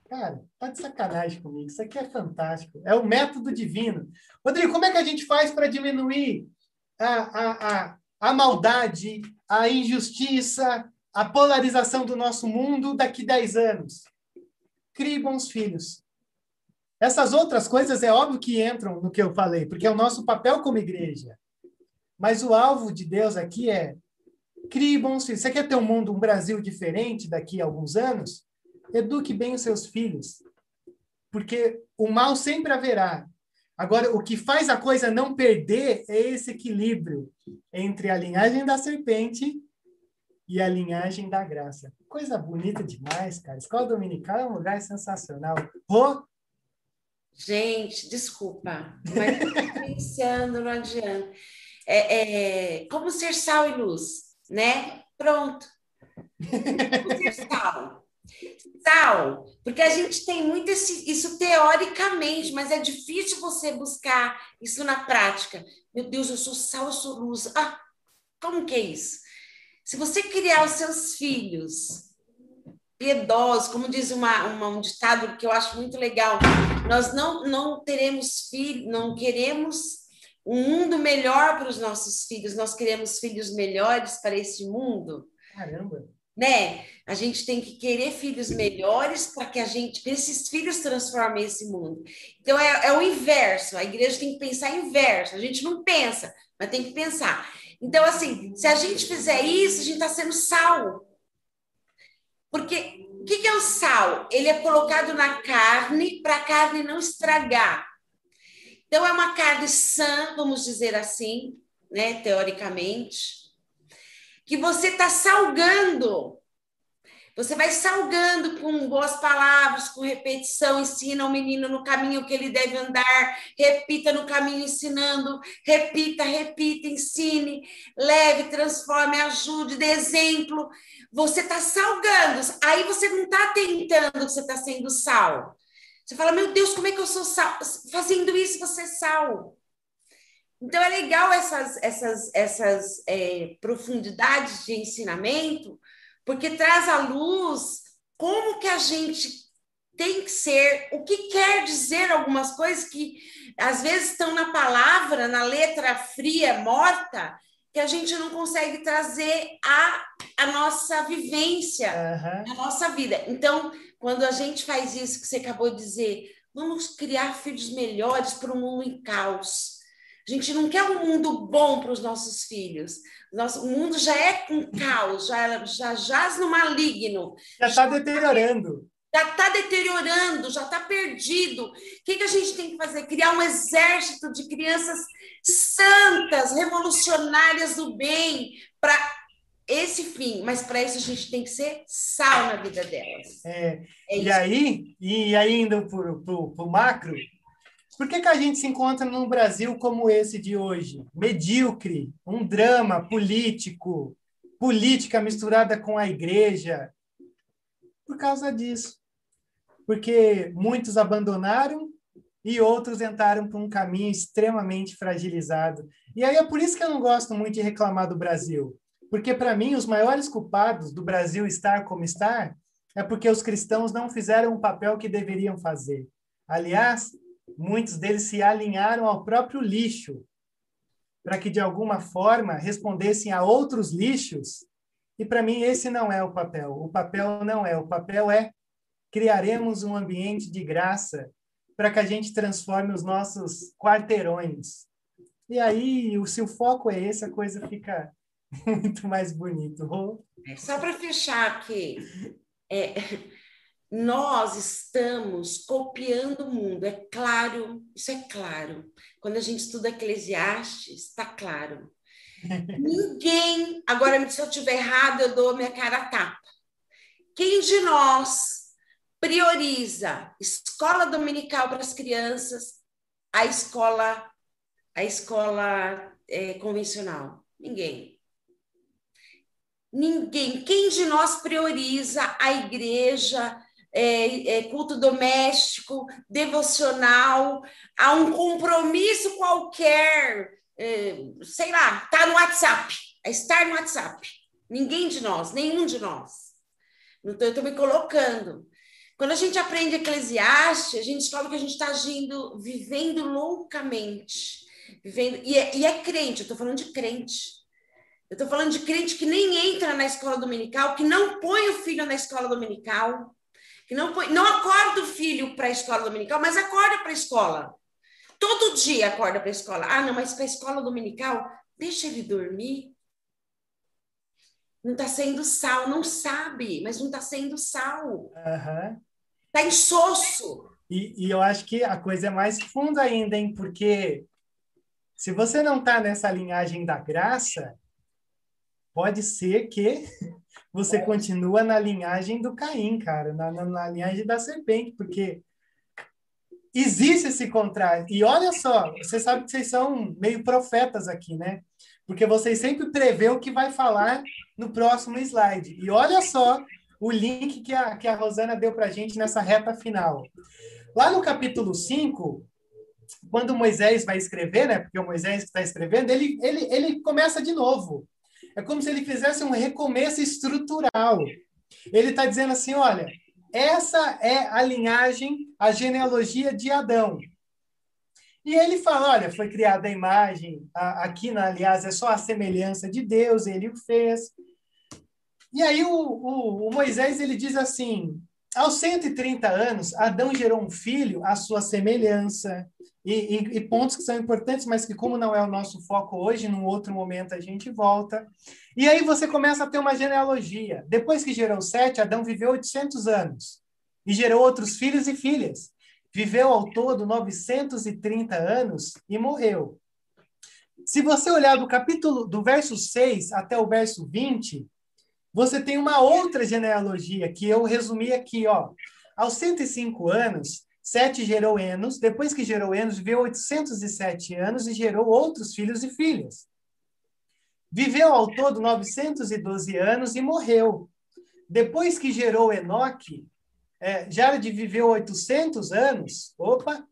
Cara, tá de sacanagem comigo. Isso aqui é fantástico. É o método divino. Rodrigo, como é que a gente faz para diminuir a, a, a, a maldade, a injustiça, a polarização do nosso mundo daqui 10 anos? Crie bons filhos. Essas outras coisas é óbvio que entram no que eu falei, porque é o nosso papel como igreja. Mas o alvo de Deus aqui é crie bons filhos. Você quer ter um mundo, um Brasil diferente daqui a alguns anos? Eduque bem os seus filhos. Porque o mal sempre haverá. Agora, o que faz a coisa não perder é esse equilíbrio entre a linhagem da serpente e a linhagem da graça. Coisa bonita demais, cara. Escola Dominical é um lugar sensacional. Rô? Gente, desculpa, mas pensando, não adianta. É, é, como ser sal e luz, né? Pronto. Como ser sal. Sal, porque a gente tem muito esse, isso teoricamente, mas é difícil você buscar isso na prática. Meu Deus, eu sou sal, eu sou luz. Ah, como que é isso? Se você criar os seus filhos piedosos, como diz uma, uma, um ditado que eu acho muito legal, nós não, não teremos filhos, não queremos um mundo melhor para os nossos filhos, nós queremos filhos melhores para esse mundo. Caramba! né? A gente tem que querer filhos melhores para que a gente, que esses filhos transformem esse mundo. Então é, é, o inverso. A igreja tem que pensar inverso. A gente não pensa, mas tem que pensar. Então assim, se a gente fizer isso, a gente está sendo sal. Porque o que, que é o sal? Ele é colocado na carne para a carne não estragar. Então é uma carne sã, vamos dizer assim, né? Teoricamente que você está salgando. Você vai salgando com boas palavras, com repetição, ensina o menino no caminho que ele deve andar, repita no caminho ensinando, repita, repita, ensine, leve, transforme, ajude, dê exemplo. Você está salgando, aí você não está tentando você está sendo sal. Você fala, meu Deus, como é que eu sou sal? Fazendo isso, você é sal. Então, é legal essas, essas, essas é, profundidades de ensinamento, porque traz à luz como que a gente tem que ser, o que quer dizer algumas coisas que às vezes estão na palavra, na letra fria, morta, que a gente não consegue trazer a, a nossa vivência, uhum. a nossa vida. Então, quando a gente faz isso que você acabou de dizer, vamos criar filhos melhores para um mundo em caos a gente não quer um mundo bom para os nossos filhos. Nosso, o mundo já é com caos, já, já jaz no maligno. Já está deteriorando. Já está deteriorando, já está perdido. O que, que a gente tem que fazer? Criar um exército de crianças santas, revolucionárias do bem, para esse fim, mas para isso a gente tem que ser sal na vida delas. É, é e, aí, e aí, indo para o macro, por que, que a gente se encontra num Brasil como esse de hoje? Medíocre, um drama político, política misturada com a igreja. Por causa disso. Porque muitos abandonaram e outros entraram por um caminho extremamente fragilizado. E aí é por isso que eu não gosto muito de reclamar do Brasil, porque para mim os maiores culpados do Brasil estar como está é porque os cristãos não fizeram o papel que deveriam fazer. Aliás, muitos deles se alinharam ao próprio lixo para que de alguma forma respondessem a outros lixos. E para mim esse não é o papel. O papel não é. O papel é criaremos um ambiente de graça para que a gente transforme os nossos quarteirões. E aí, se o foco é esse, a coisa fica muito mais bonita. Só para fechar aqui, é, nós estamos copiando o mundo, é claro, isso é claro. Quando a gente estuda Eclesiastes, está claro. Ninguém, agora se eu estiver errado, eu dou minha cara a tapa. Quem de nós prioriza escola dominical para as crianças, a escola, a escola é, convencional? Ninguém. Ninguém. Quem de nós prioriza a igreja, é, é, culto doméstico, devocional, a um compromisso qualquer, é, sei lá, tá no WhatsApp, é estar no WhatsApp. Ninguém de nós, nenhum de nós. Então, eu estou me colocando. Quando a gente aprende Eclesiastes, a gente descobre que a gente está agindo, vivendo loucamente. Vivendo, e, é, e é crente, eu estou falando de crente. Eu estou falando de crente que nem entra na escola dominical, que não põe o filho na escola dominical, que não, não acorda o filho para a escola dominical, mas acorda para a escola. Todo dia acorda para a escola. Ah, não, mas para a escola dominical, deixa ele dormir. Não está sendo sal, não sabe, mas não está sendo sal. Uhum. Está insosso. E, e eu acho que a coisa é mais funda ainda, hein? Porque se você não está nessa linhagem da graça, pode ser que você continua na linhagem do Caim, cara, na, na, na, linhagem da serpente, porque existe esse contrário. E olha só, você sabe que vocês são meio profetas aqui, né? Porque vocês sempre prevê o que vai falar no próximo slide. E olha só o link que a, que a Rosana deu para a gente nessa reta final. Lá no capítulo 5, quando Moisés vai escrever, né? Porque o Moisés está escrevendo, ele, ele, ele começa de novo. É como se ele fizesse um recomeço estrutural. Ele está dizendo assim: olha, essa é a linhagem, a genealogia de Adão. E ele fala: olha, foi criada a imagem, a, aqui, na, aliás, é só a semelhança de Deus, ele o fez. E aí o, o, o Moisés ele diz assim: aos 130 anos, Adão gerou um filho à sua semelhança. E, e, e, pontos que são importantes, mas que, como não é o nosso foco hoje, num outro momento a gente volta. E aí você começa a ter uma genealogia. Depois que gerou sete, Adão viveu 800 anos e gerou outros filhos e filhas. Viveu ao todo 930 anos e morreu. Se você olhar do capítulo do verso 6 até o verso 20, você tem uma outra genealogia que eu resumi aqui, ó. Aos 105 anos, Sete gerou Enos, depois que gerou Enos, viveu 807 anos e gerou outros filhos e filhas. Viveu ao todo 912 anos e morreu. Depois que gerou Enoque, é, Jared viveu 800 anos, opa,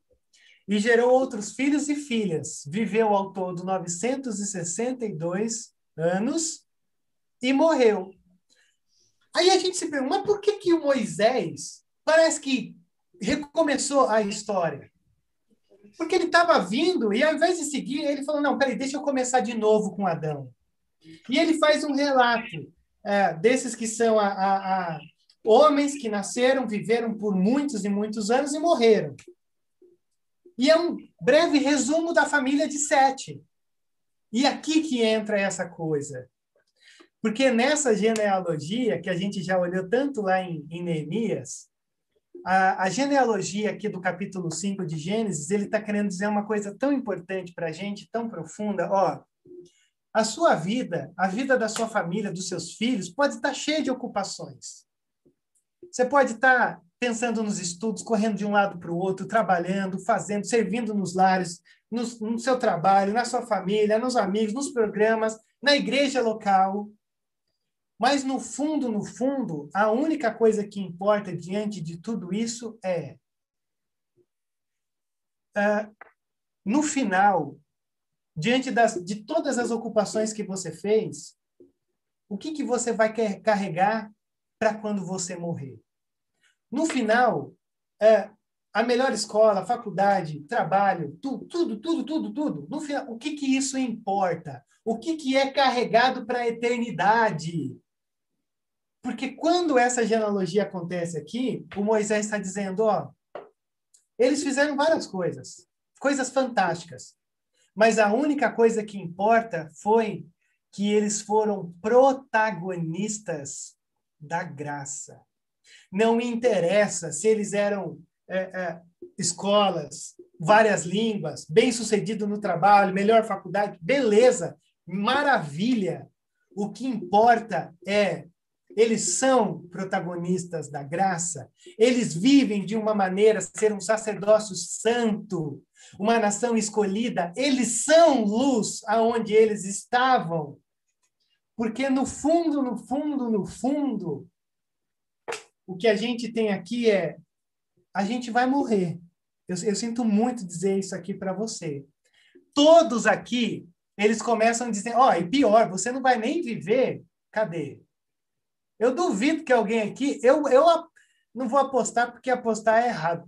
e gerou outros filhos e filhas. Viveu ao todo 962 anos e morreu. Aí a gente se pergunta, mas por que que o Moisés parece que recomeçou a história. Porque ele estava vindo e, ao invés de seguir, ele falou: não, peraí, deixa eu começar de novo com Adão. E ele faz um relato é, desses que são a, a, a homens que nasceram, viveram por muitos e muitos anos e morreram. E é um breve resumo da família de Sete. E aqui que entra essa coisa. Porque nessa genealogia, que a gente já olhou tanto lá em, em Neemias, a, a, genealogia aqui do capítulo 5 de Gênesis, ele está querendo dizer uma coisa tão importante para a gente, tão profunda. Ó, a sua vida, a vida da sua família, dos seus filhos, pode estar tá cheia de ocupações. Você pode estar tá pensando nos estudos, correndo de um lado para o outro, trabalhando, fazendo, servindo nos lares, no, no seu trabalho, na sua família, nos amigos, nos programas, na igreja local. Mas no fundo, no fundo, a única coisa que importa diante de tudo isso é uh, no final, diante das, de todas as ocupações que você fez, o que, que você vai carregar para quando você morrer? No final, é, a melhor escola, faculdade, trabalho, tudo, tudo, tudo, tudo, tudo. No final, o que, que isso importa? O que, que é carregado para a eternidade? Porque quando essa genealogia acontece aqui, o Moisés está dizendo, ó, eles fizeram várias coisas, coisas fantásticas. Mas a única coisa que importa foi que eles foram protagonistas da graça. Não interessa se eles eram é, é, escolas, várias línguas, bem-sucedido no trabalho, melhor faculdade, beleza, maravilha. O que importa é eles são protagonistas da graça, eles vivem de uma maneira ser um sacerdócio santo, uma nação escolhida, eles são luz aonde eles estavam. Porque no fundo, no fundo, no fundo, o que a gente tem aqui é a gente vai morrer. Eu, eu sinto muito dizer isso aqui para você. Todos aqui, eles começam a dizer, ó, oh, e pior, você não vai nem viver. Cadê? Eu duvido que alguém aqui, eu, eu não vou apostar porque apostar é errado.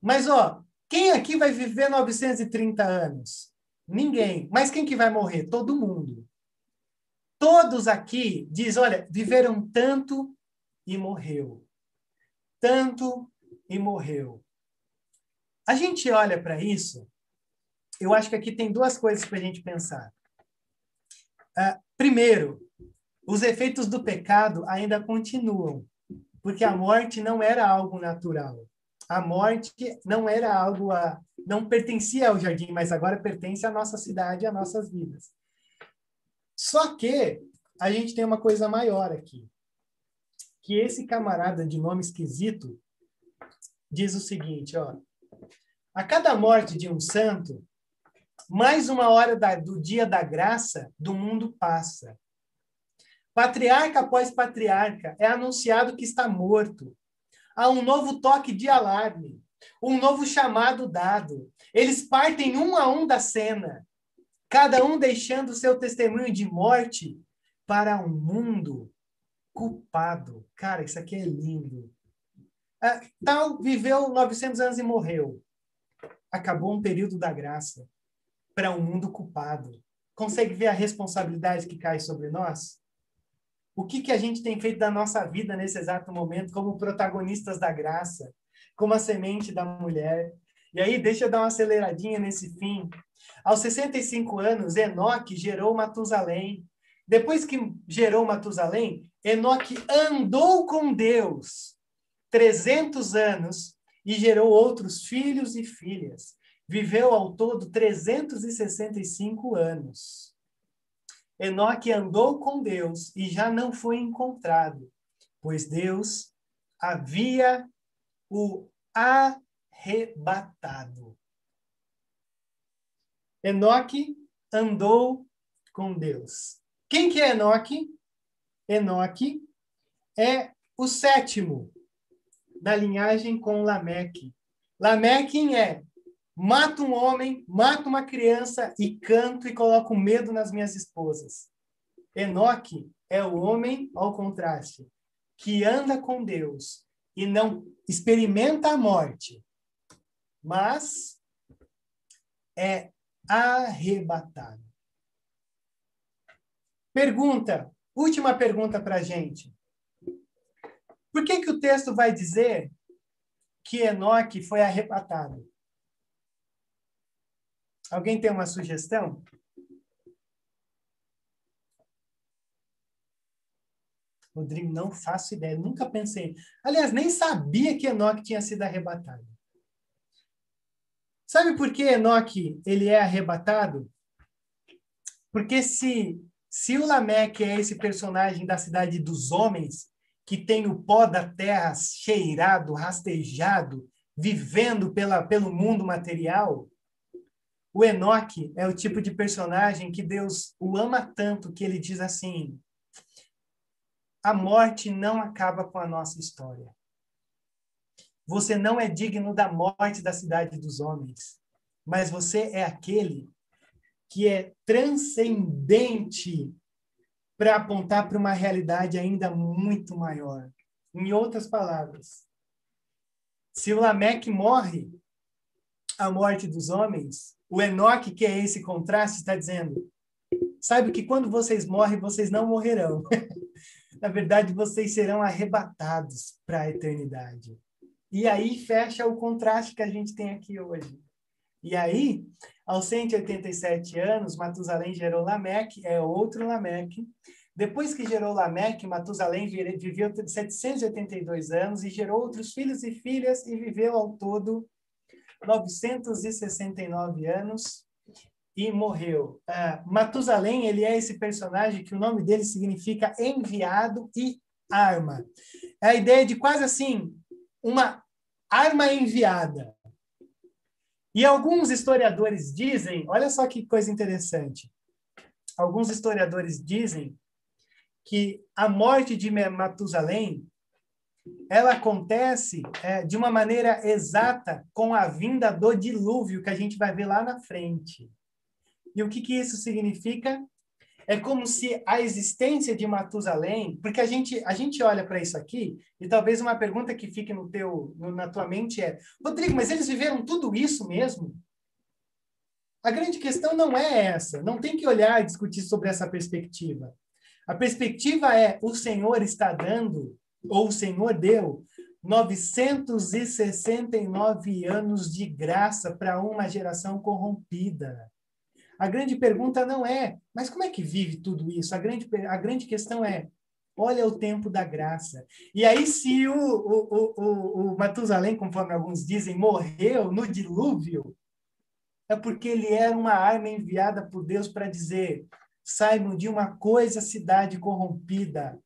Mas, ó, quem aqui vai viver 930 anos? Ninguém. Mas quem que vai morrer? Todo mundo. Todos aqui diz, olha, viveram tanto e morreu. Tanto e morreu. A gente olha para isso, eu acho que aqui tem duas coisas para a gente pensar. Uh, primeiro, os efeitos do pecado ainda continuam, porque a morte não era algo natural. A morte não era algo a, não pertencia ao jardim, mas agora pertence à nossa cidade, às nossas vidas. Só que a gente tem uma coisa maior aqui, que esse camarada de nome esquisito diz o seguinte, ó: A cada morte de um santo, mais uma hora da, do dia da graça do mundo passa. Patriarca após patriarca, é anunciado que está morto. Há um novo toque de alarme, um novo chamado dado. Eles partem um a um da cena, cada um deixando seu testemunho de morte para um mundo culpado. Cara, isso aqui é lindo. Ah, tal viveu 900 anos e morreu. Acabou um período da graça para um mundo culpado. Consegue ver a responsabilidade que cai sobre nós? O que, que a gente tem feito da nossa vida nesse exato momento como protagonistas da graça, como a semente da mulher? E aí, deixa eu dar uma aceleradinha nesse fim. Aos 65 anos, Enoque gerou Matusalém. Depois que gerou Matusalém, Enoque andou com Deus 300 anos e gerou outros filhos e filhas. Viveu ao todo 365 anos. Enoque andou com Deus e já não foi encontrado, pois Deus havia o arrebatado. Enoque andou com Deus. Quem que é Enoque? Enoque é o sétimo da linhagem com Lameque. Lameque é Mato um homem, mato uma criança e canto e coloco medo nas minhas esposas. Enoque é o homem, ao contraste, que anda com Deus e não experimenta a morte, mas é arrebatado. Pergunta, última pergunta para a gente. Por que, que o texto vai dizer que Enoque foi arrebatado? Alguém tem uma sugestão? Rodrigo, não faço ideia, nunca pensei. Aliás, nem sabia que Enoque tinha sido arrebatado. Sabe por que Enoque ele é arrebatado? Porque se, se o Lameque é esse personagem da cidade dos homens, que tem o pó da terra cheirado, rastejado, vivendo pela, pelo mundo material, o Enoque é o tipo de personagem que Deus o ama tanto que ele diz assim: a morte não acaba com a nossa história. Você não é digno da morte da cidade dos homens. mas você é aquele que é transcendente para apontar para uma realidade ainda muito maior. Em outras palavras, se o Lameque morre, a morte dos homens, o Enoque, que é esse contraste, está dizendo: sabe que quando vocês morrem, vocês não morrerão. Na verdade, vocês serão arrebatados para a eternidade. E aí fecha o contraste que a gente tem aqui hoje. E aí, aos 187 anos, Matusalém gerou Lameque, é outro Lameque. Depois que gerou Lameque, Matusalém viveu 782 anos e gerou outros filhos e filhas e viveu ao todo 969 anos e morreu. Uh, Matusalém, ele é esse personagem que o nome dele significa enviado e arma. É a ideia de quase assim, uma arma enviada. E alguns historiadores dizem, olha só que coisa interessante. Alguns historiadores dizem que a morte de Matusalém ela acontece é, de uma maneira exata com a vinda do dilúvio que a gente vai ver lá na frente. E o que, que isso significa? É como se a existência de Matusalém, porque a gente a gente olha para isso aqui e talvez uma pergunta que fique no teu no, na tua mente é, Rodrigo, mas eles viveram tudo isso mesmo? A grande questão não é essa. Não tem que olhar e discutir sobre essa perspectiva. A perspectiva é o Senhor está dando ou o Senhor deu 969 anos de graça para uma geração corrompida. A grande pergunta não é, mas como é que vive tudo isso? A grande, a grande questão é, olha o tempo da graça. E aí, se o, o, o, o Matusalém, conforme alguns dizem, morreu no dilúvio, é porque ele era uma arma enviada por Deus para dizer: saibam de uma coisa, cidade corrompida.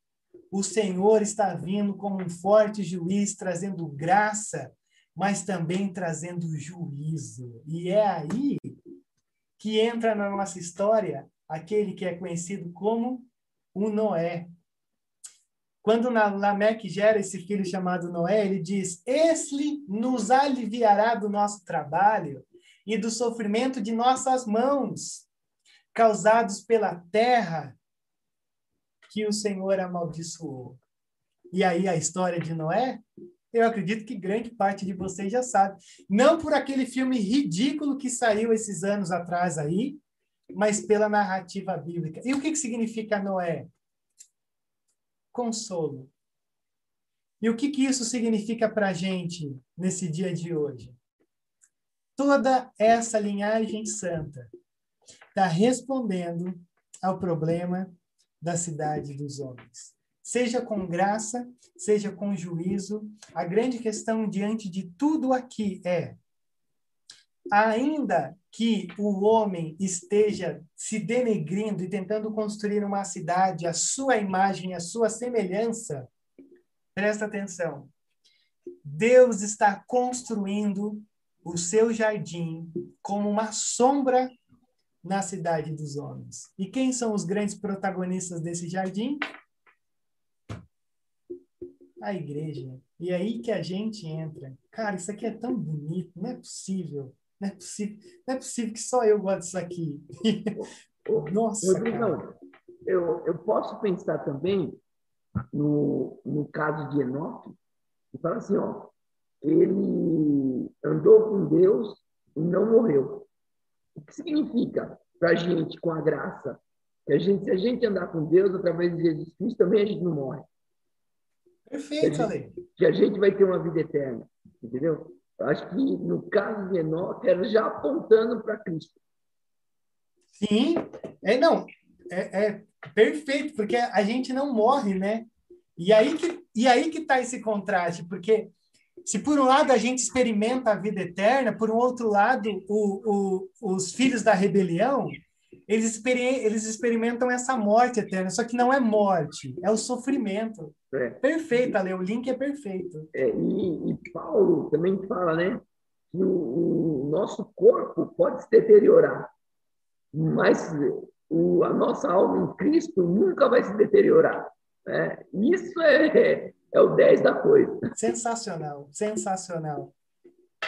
O Senhor está vindo como um forte juiz, trazendo graça, mas também trazendo juízo. E é aí que entra na nossa história aquele que é conhecido como o Noé. Quando Lameque gera esse filho chamado Noé, ele diz: Esse nos aliviará do nosso trabalho e do sofrimento de nossas mãos, causados pela terra que o Senhor amaldiçoou. E aí a história de Noé eu acredito que grande parte de vocês já sabe. Não por aquele filme ridículo que saiu esses anos atrás aí, mas pela narrativa bíblica. E o que, que significa Noé? Consolo. E o que, que isso significa para a gente nesse dia de hoje? Toda essa linhagem santa está respondendo ao problema da cidade dos homens seja com graça, seja com juízo. A grande questão diante de tudo aqui é: ainda que o homem esteja se denegrindo e tentando construir uma cidade, a sua imagem, a sua semelhança, presta atenção. Deus está construindo o seu jardim como uma sombra na cidade dos homens. E quem são os grandes protagonistas desse jardim? a igreja. E é aí que a gente entra. Cara, isso aqui é tão bonito, não é possível. Não é possível, não é possível que só eu gosto disso aqui. Nossa, Rodrigo, eu, eu posso pensar também no, no caso de Enoque e falar assim, ó, ele andou com Deus e não morreu. O que significa para a gente, com a graça, que a gente, se a gente andar com Deus através de Jesus Cristo, também a gente não morre. Perfeito, Ale. Que a gente vai ter uma vida eterna, entendeu? Eu acho que no caso de Enoque era já apontando para Cristo. Sim, é não, é, é, perfeito, porque a gente não morre, né? E aí que e aí que está esse contraste, porque se por um lado a gente experimenta a vida eterna, por um outro lado o, o, os filhos da rebelião eles, eles experimentam essa morte eterna, só que não é morte, é o sofrimento. É. Perfeito, Ale, o link é perfeito. É, e, e, Paulo também fala, né, que o, o, nosso corpo pode se deteriorar, mas o, a nossa alma em Cristo nunca vai se deteriorar. Né? Isso é, é o 10 da coisa. Sensacional, sensacional.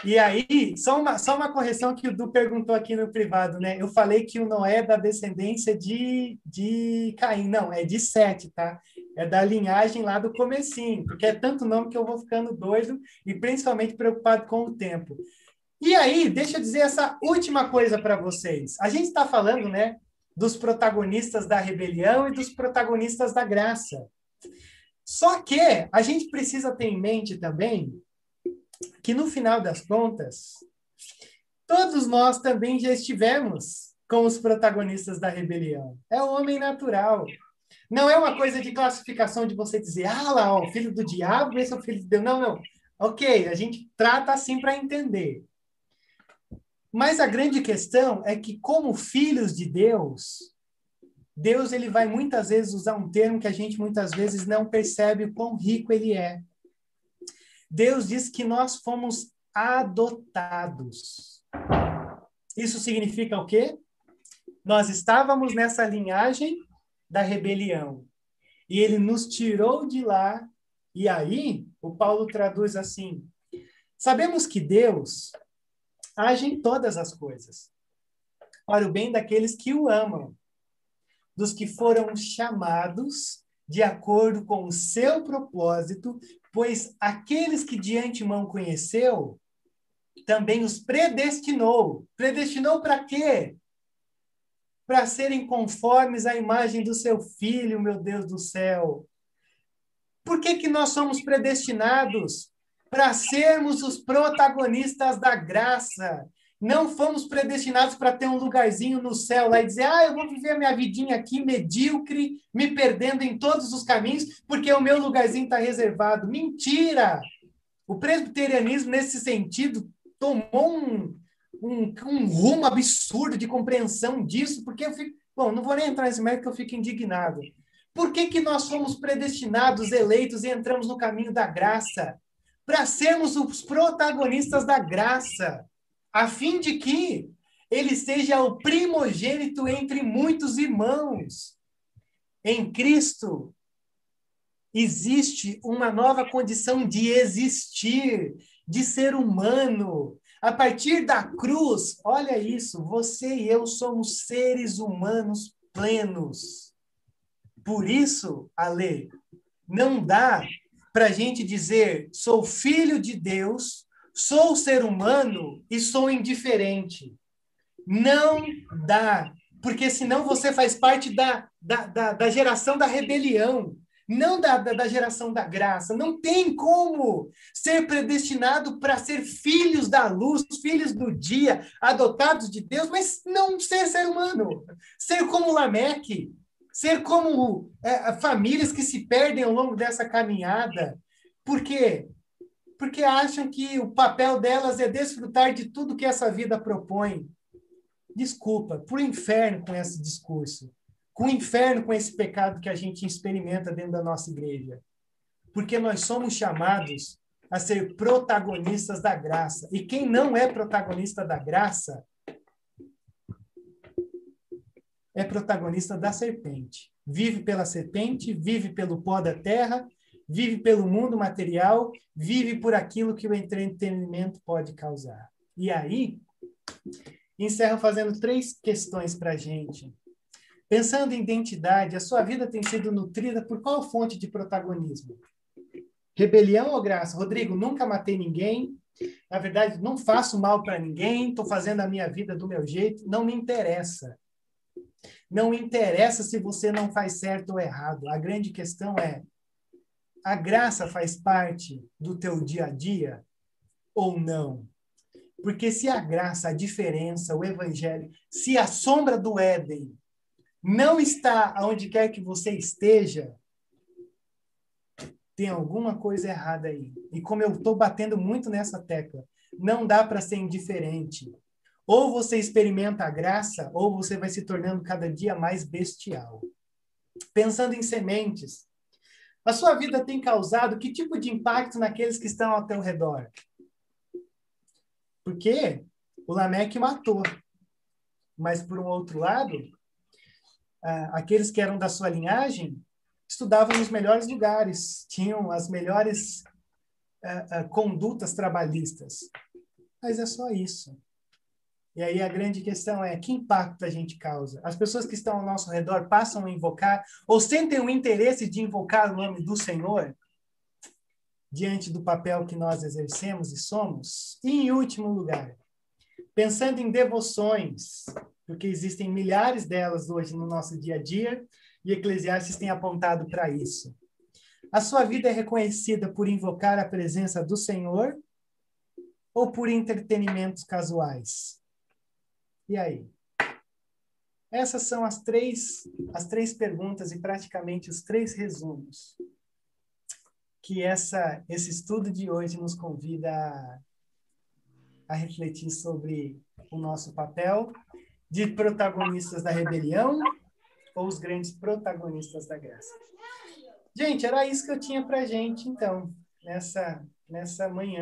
E aí, só uma, só uma correção que o Du perguntou aqui no privado, né? Eu falei que o Noé é da descendência de, de Caim. Não, é de Sete, tá? É da linhagem lá do comecinho, porque é tanto nome que eu vou ficando doido e principalmente preocupado com o tempo. E aí, deixa eu dizer essa última coisa para vocês. A gente está falando, né, dos protagonistas da rebelião e dos protagonistas da graça. Só que a gente precisa ter em mente também que no final das contas, todos nós também já estivemos com os protagonistas da rebelião. É o homem natural. Não é uma coisa de classificação de você dizer, ah lá, o filho do diabo, esse é o filho de Deus. Não, não. Ok, a gente trata assim para entender. Mas a grande questão é que, como filhos de Deus, Deus ele vai muitas vezes usar um termo que a gente muitas vezes não percebe o quão rico ele é. Deus diz que nós fomos adotados. Isso significa o quê? Nós estávamos nessa linhagem da rebelião. E ele nos tirou de lá. E aí, o Paulo traduz assim: Sabemos que Deus age em todas as coisas para o bem daqueles que o amam, dos que foram chamados de acordo com o seu propósito, pois aqueles que de antemão conheceu, também os predestinou. Predestinou para quê? Para serem conformes à imagem do seu filho, meu Deus do céu. Por que, que nós somos predestinados? Para sermos os protagonistas da graça. Não fomos predestinados para ter um lugarzinho no céu lá e dizer, ah, eu vou viver a minha vidinha aqui medíocre, me perdendo em todos os caminhos, porque o meu lugarzinho está reservado. Mentira! O presbiterianismo, nesse sentido, tomou um, um, um, rumo absurdo de compreensão disso, porque eu fico. Bom, não vou nem entrar nesse mérito que eu fico indignado. Por que, que nós fomos predestinados, eleitos e entramos no caminho da graça? Para sermos os protagonistas da graça a fim de que ele seja o primogênito entre muitos irmãos. Em Cristo existe uma nova condição de existir, de ser humano. A partir da cruz, olha isso, você e eu somos seres humanos plenos. Por isso, Ale, não dá para a gente dizer sou filho de Deus Sou ser humano e sou indiferente. Não dá, porque senão você faz parte da, da, da, da geração da rebelião, não da, da, da, geração da graça. Não tem como ser predestinado para ser filhos da luz, filhos do dia, adotados de Deus, mas não ser ser humano. Ser como Lameque, ser como é, famílias que se perdem ao longo dessa caminhada. Por quê? Porque acham que o papel delas é desfrutar de tudo que essa vida propõe. Desculpa, por inferno com esse discurso, com o inferno com esse pecado que a gente experimenta dentro da nossa igreja. Porque nós somos chamados a ser protagonistas da graça. E quem não é protagonista da graça é protagonista da serpente. Vive pela serpente, vive pelo pó da terra vive pelo mundo material, vive por aquilo que o entretenimento pode causar. E aí, encerro fazendo três questões para a gente. Pensando em identidade, a sua vida tem sido nutrida por qual fonte de protagonismo? Rebelião ou graça? Rodrigo, nunca matei ninguém. Na verdade, não faço mal para ninguém. Estou fazendo a minha vida do meu jeito. Não me interessa. Não interessa se você não faz certo ou errado. A grande questão é: a graça faz parte do teu dia a dia ou não? Porque se a graça, a diferença, o evangelho, se a sombra do Éden não está aonde quer que você esteja, tem alguma coisa errada aí. E como eu estou batendo muito nessa tecla, não dá para ser indiferente. Ou você experimenta a graça, ou você vai se tornando cada dia mais bestial. Pensando em sementes, a sua vida tem causado que tipo de impacto naqueles que estão ao teu redor? Porque o Lameque matou. Mas, por um outro lado, aqueles que eram da sua linhagem estudavam nos melhores lugares, tinham as melhores condutas trabalhistas. Mas é só isso. E aí a grande questão é que impacto a gente causa? As pessoas que estão ao nosso redor passam a invocar ou sentem o interesse de invocar o nome do Senhor diante do papel que nós exercemos e somos? E em último lugar, pensando em devoções, porque existem milhares delas hoje no nosso dia a dia, e Eclesiastes tem apontado para isso. A sua vida é reconhecida por invocar a presença do Senhor ou por entretenimentos casuais? E aí? Essas são as três, as três perguntas e praticamente os três resumos que essa, esse estudo de hoje nos convida a, a refletir sobre o nosso papel de protagonistas da rebelião ou os grandes protagonistas da graça. Gente, era isso que eu tinha para gente, então, nessa, nessa manhã.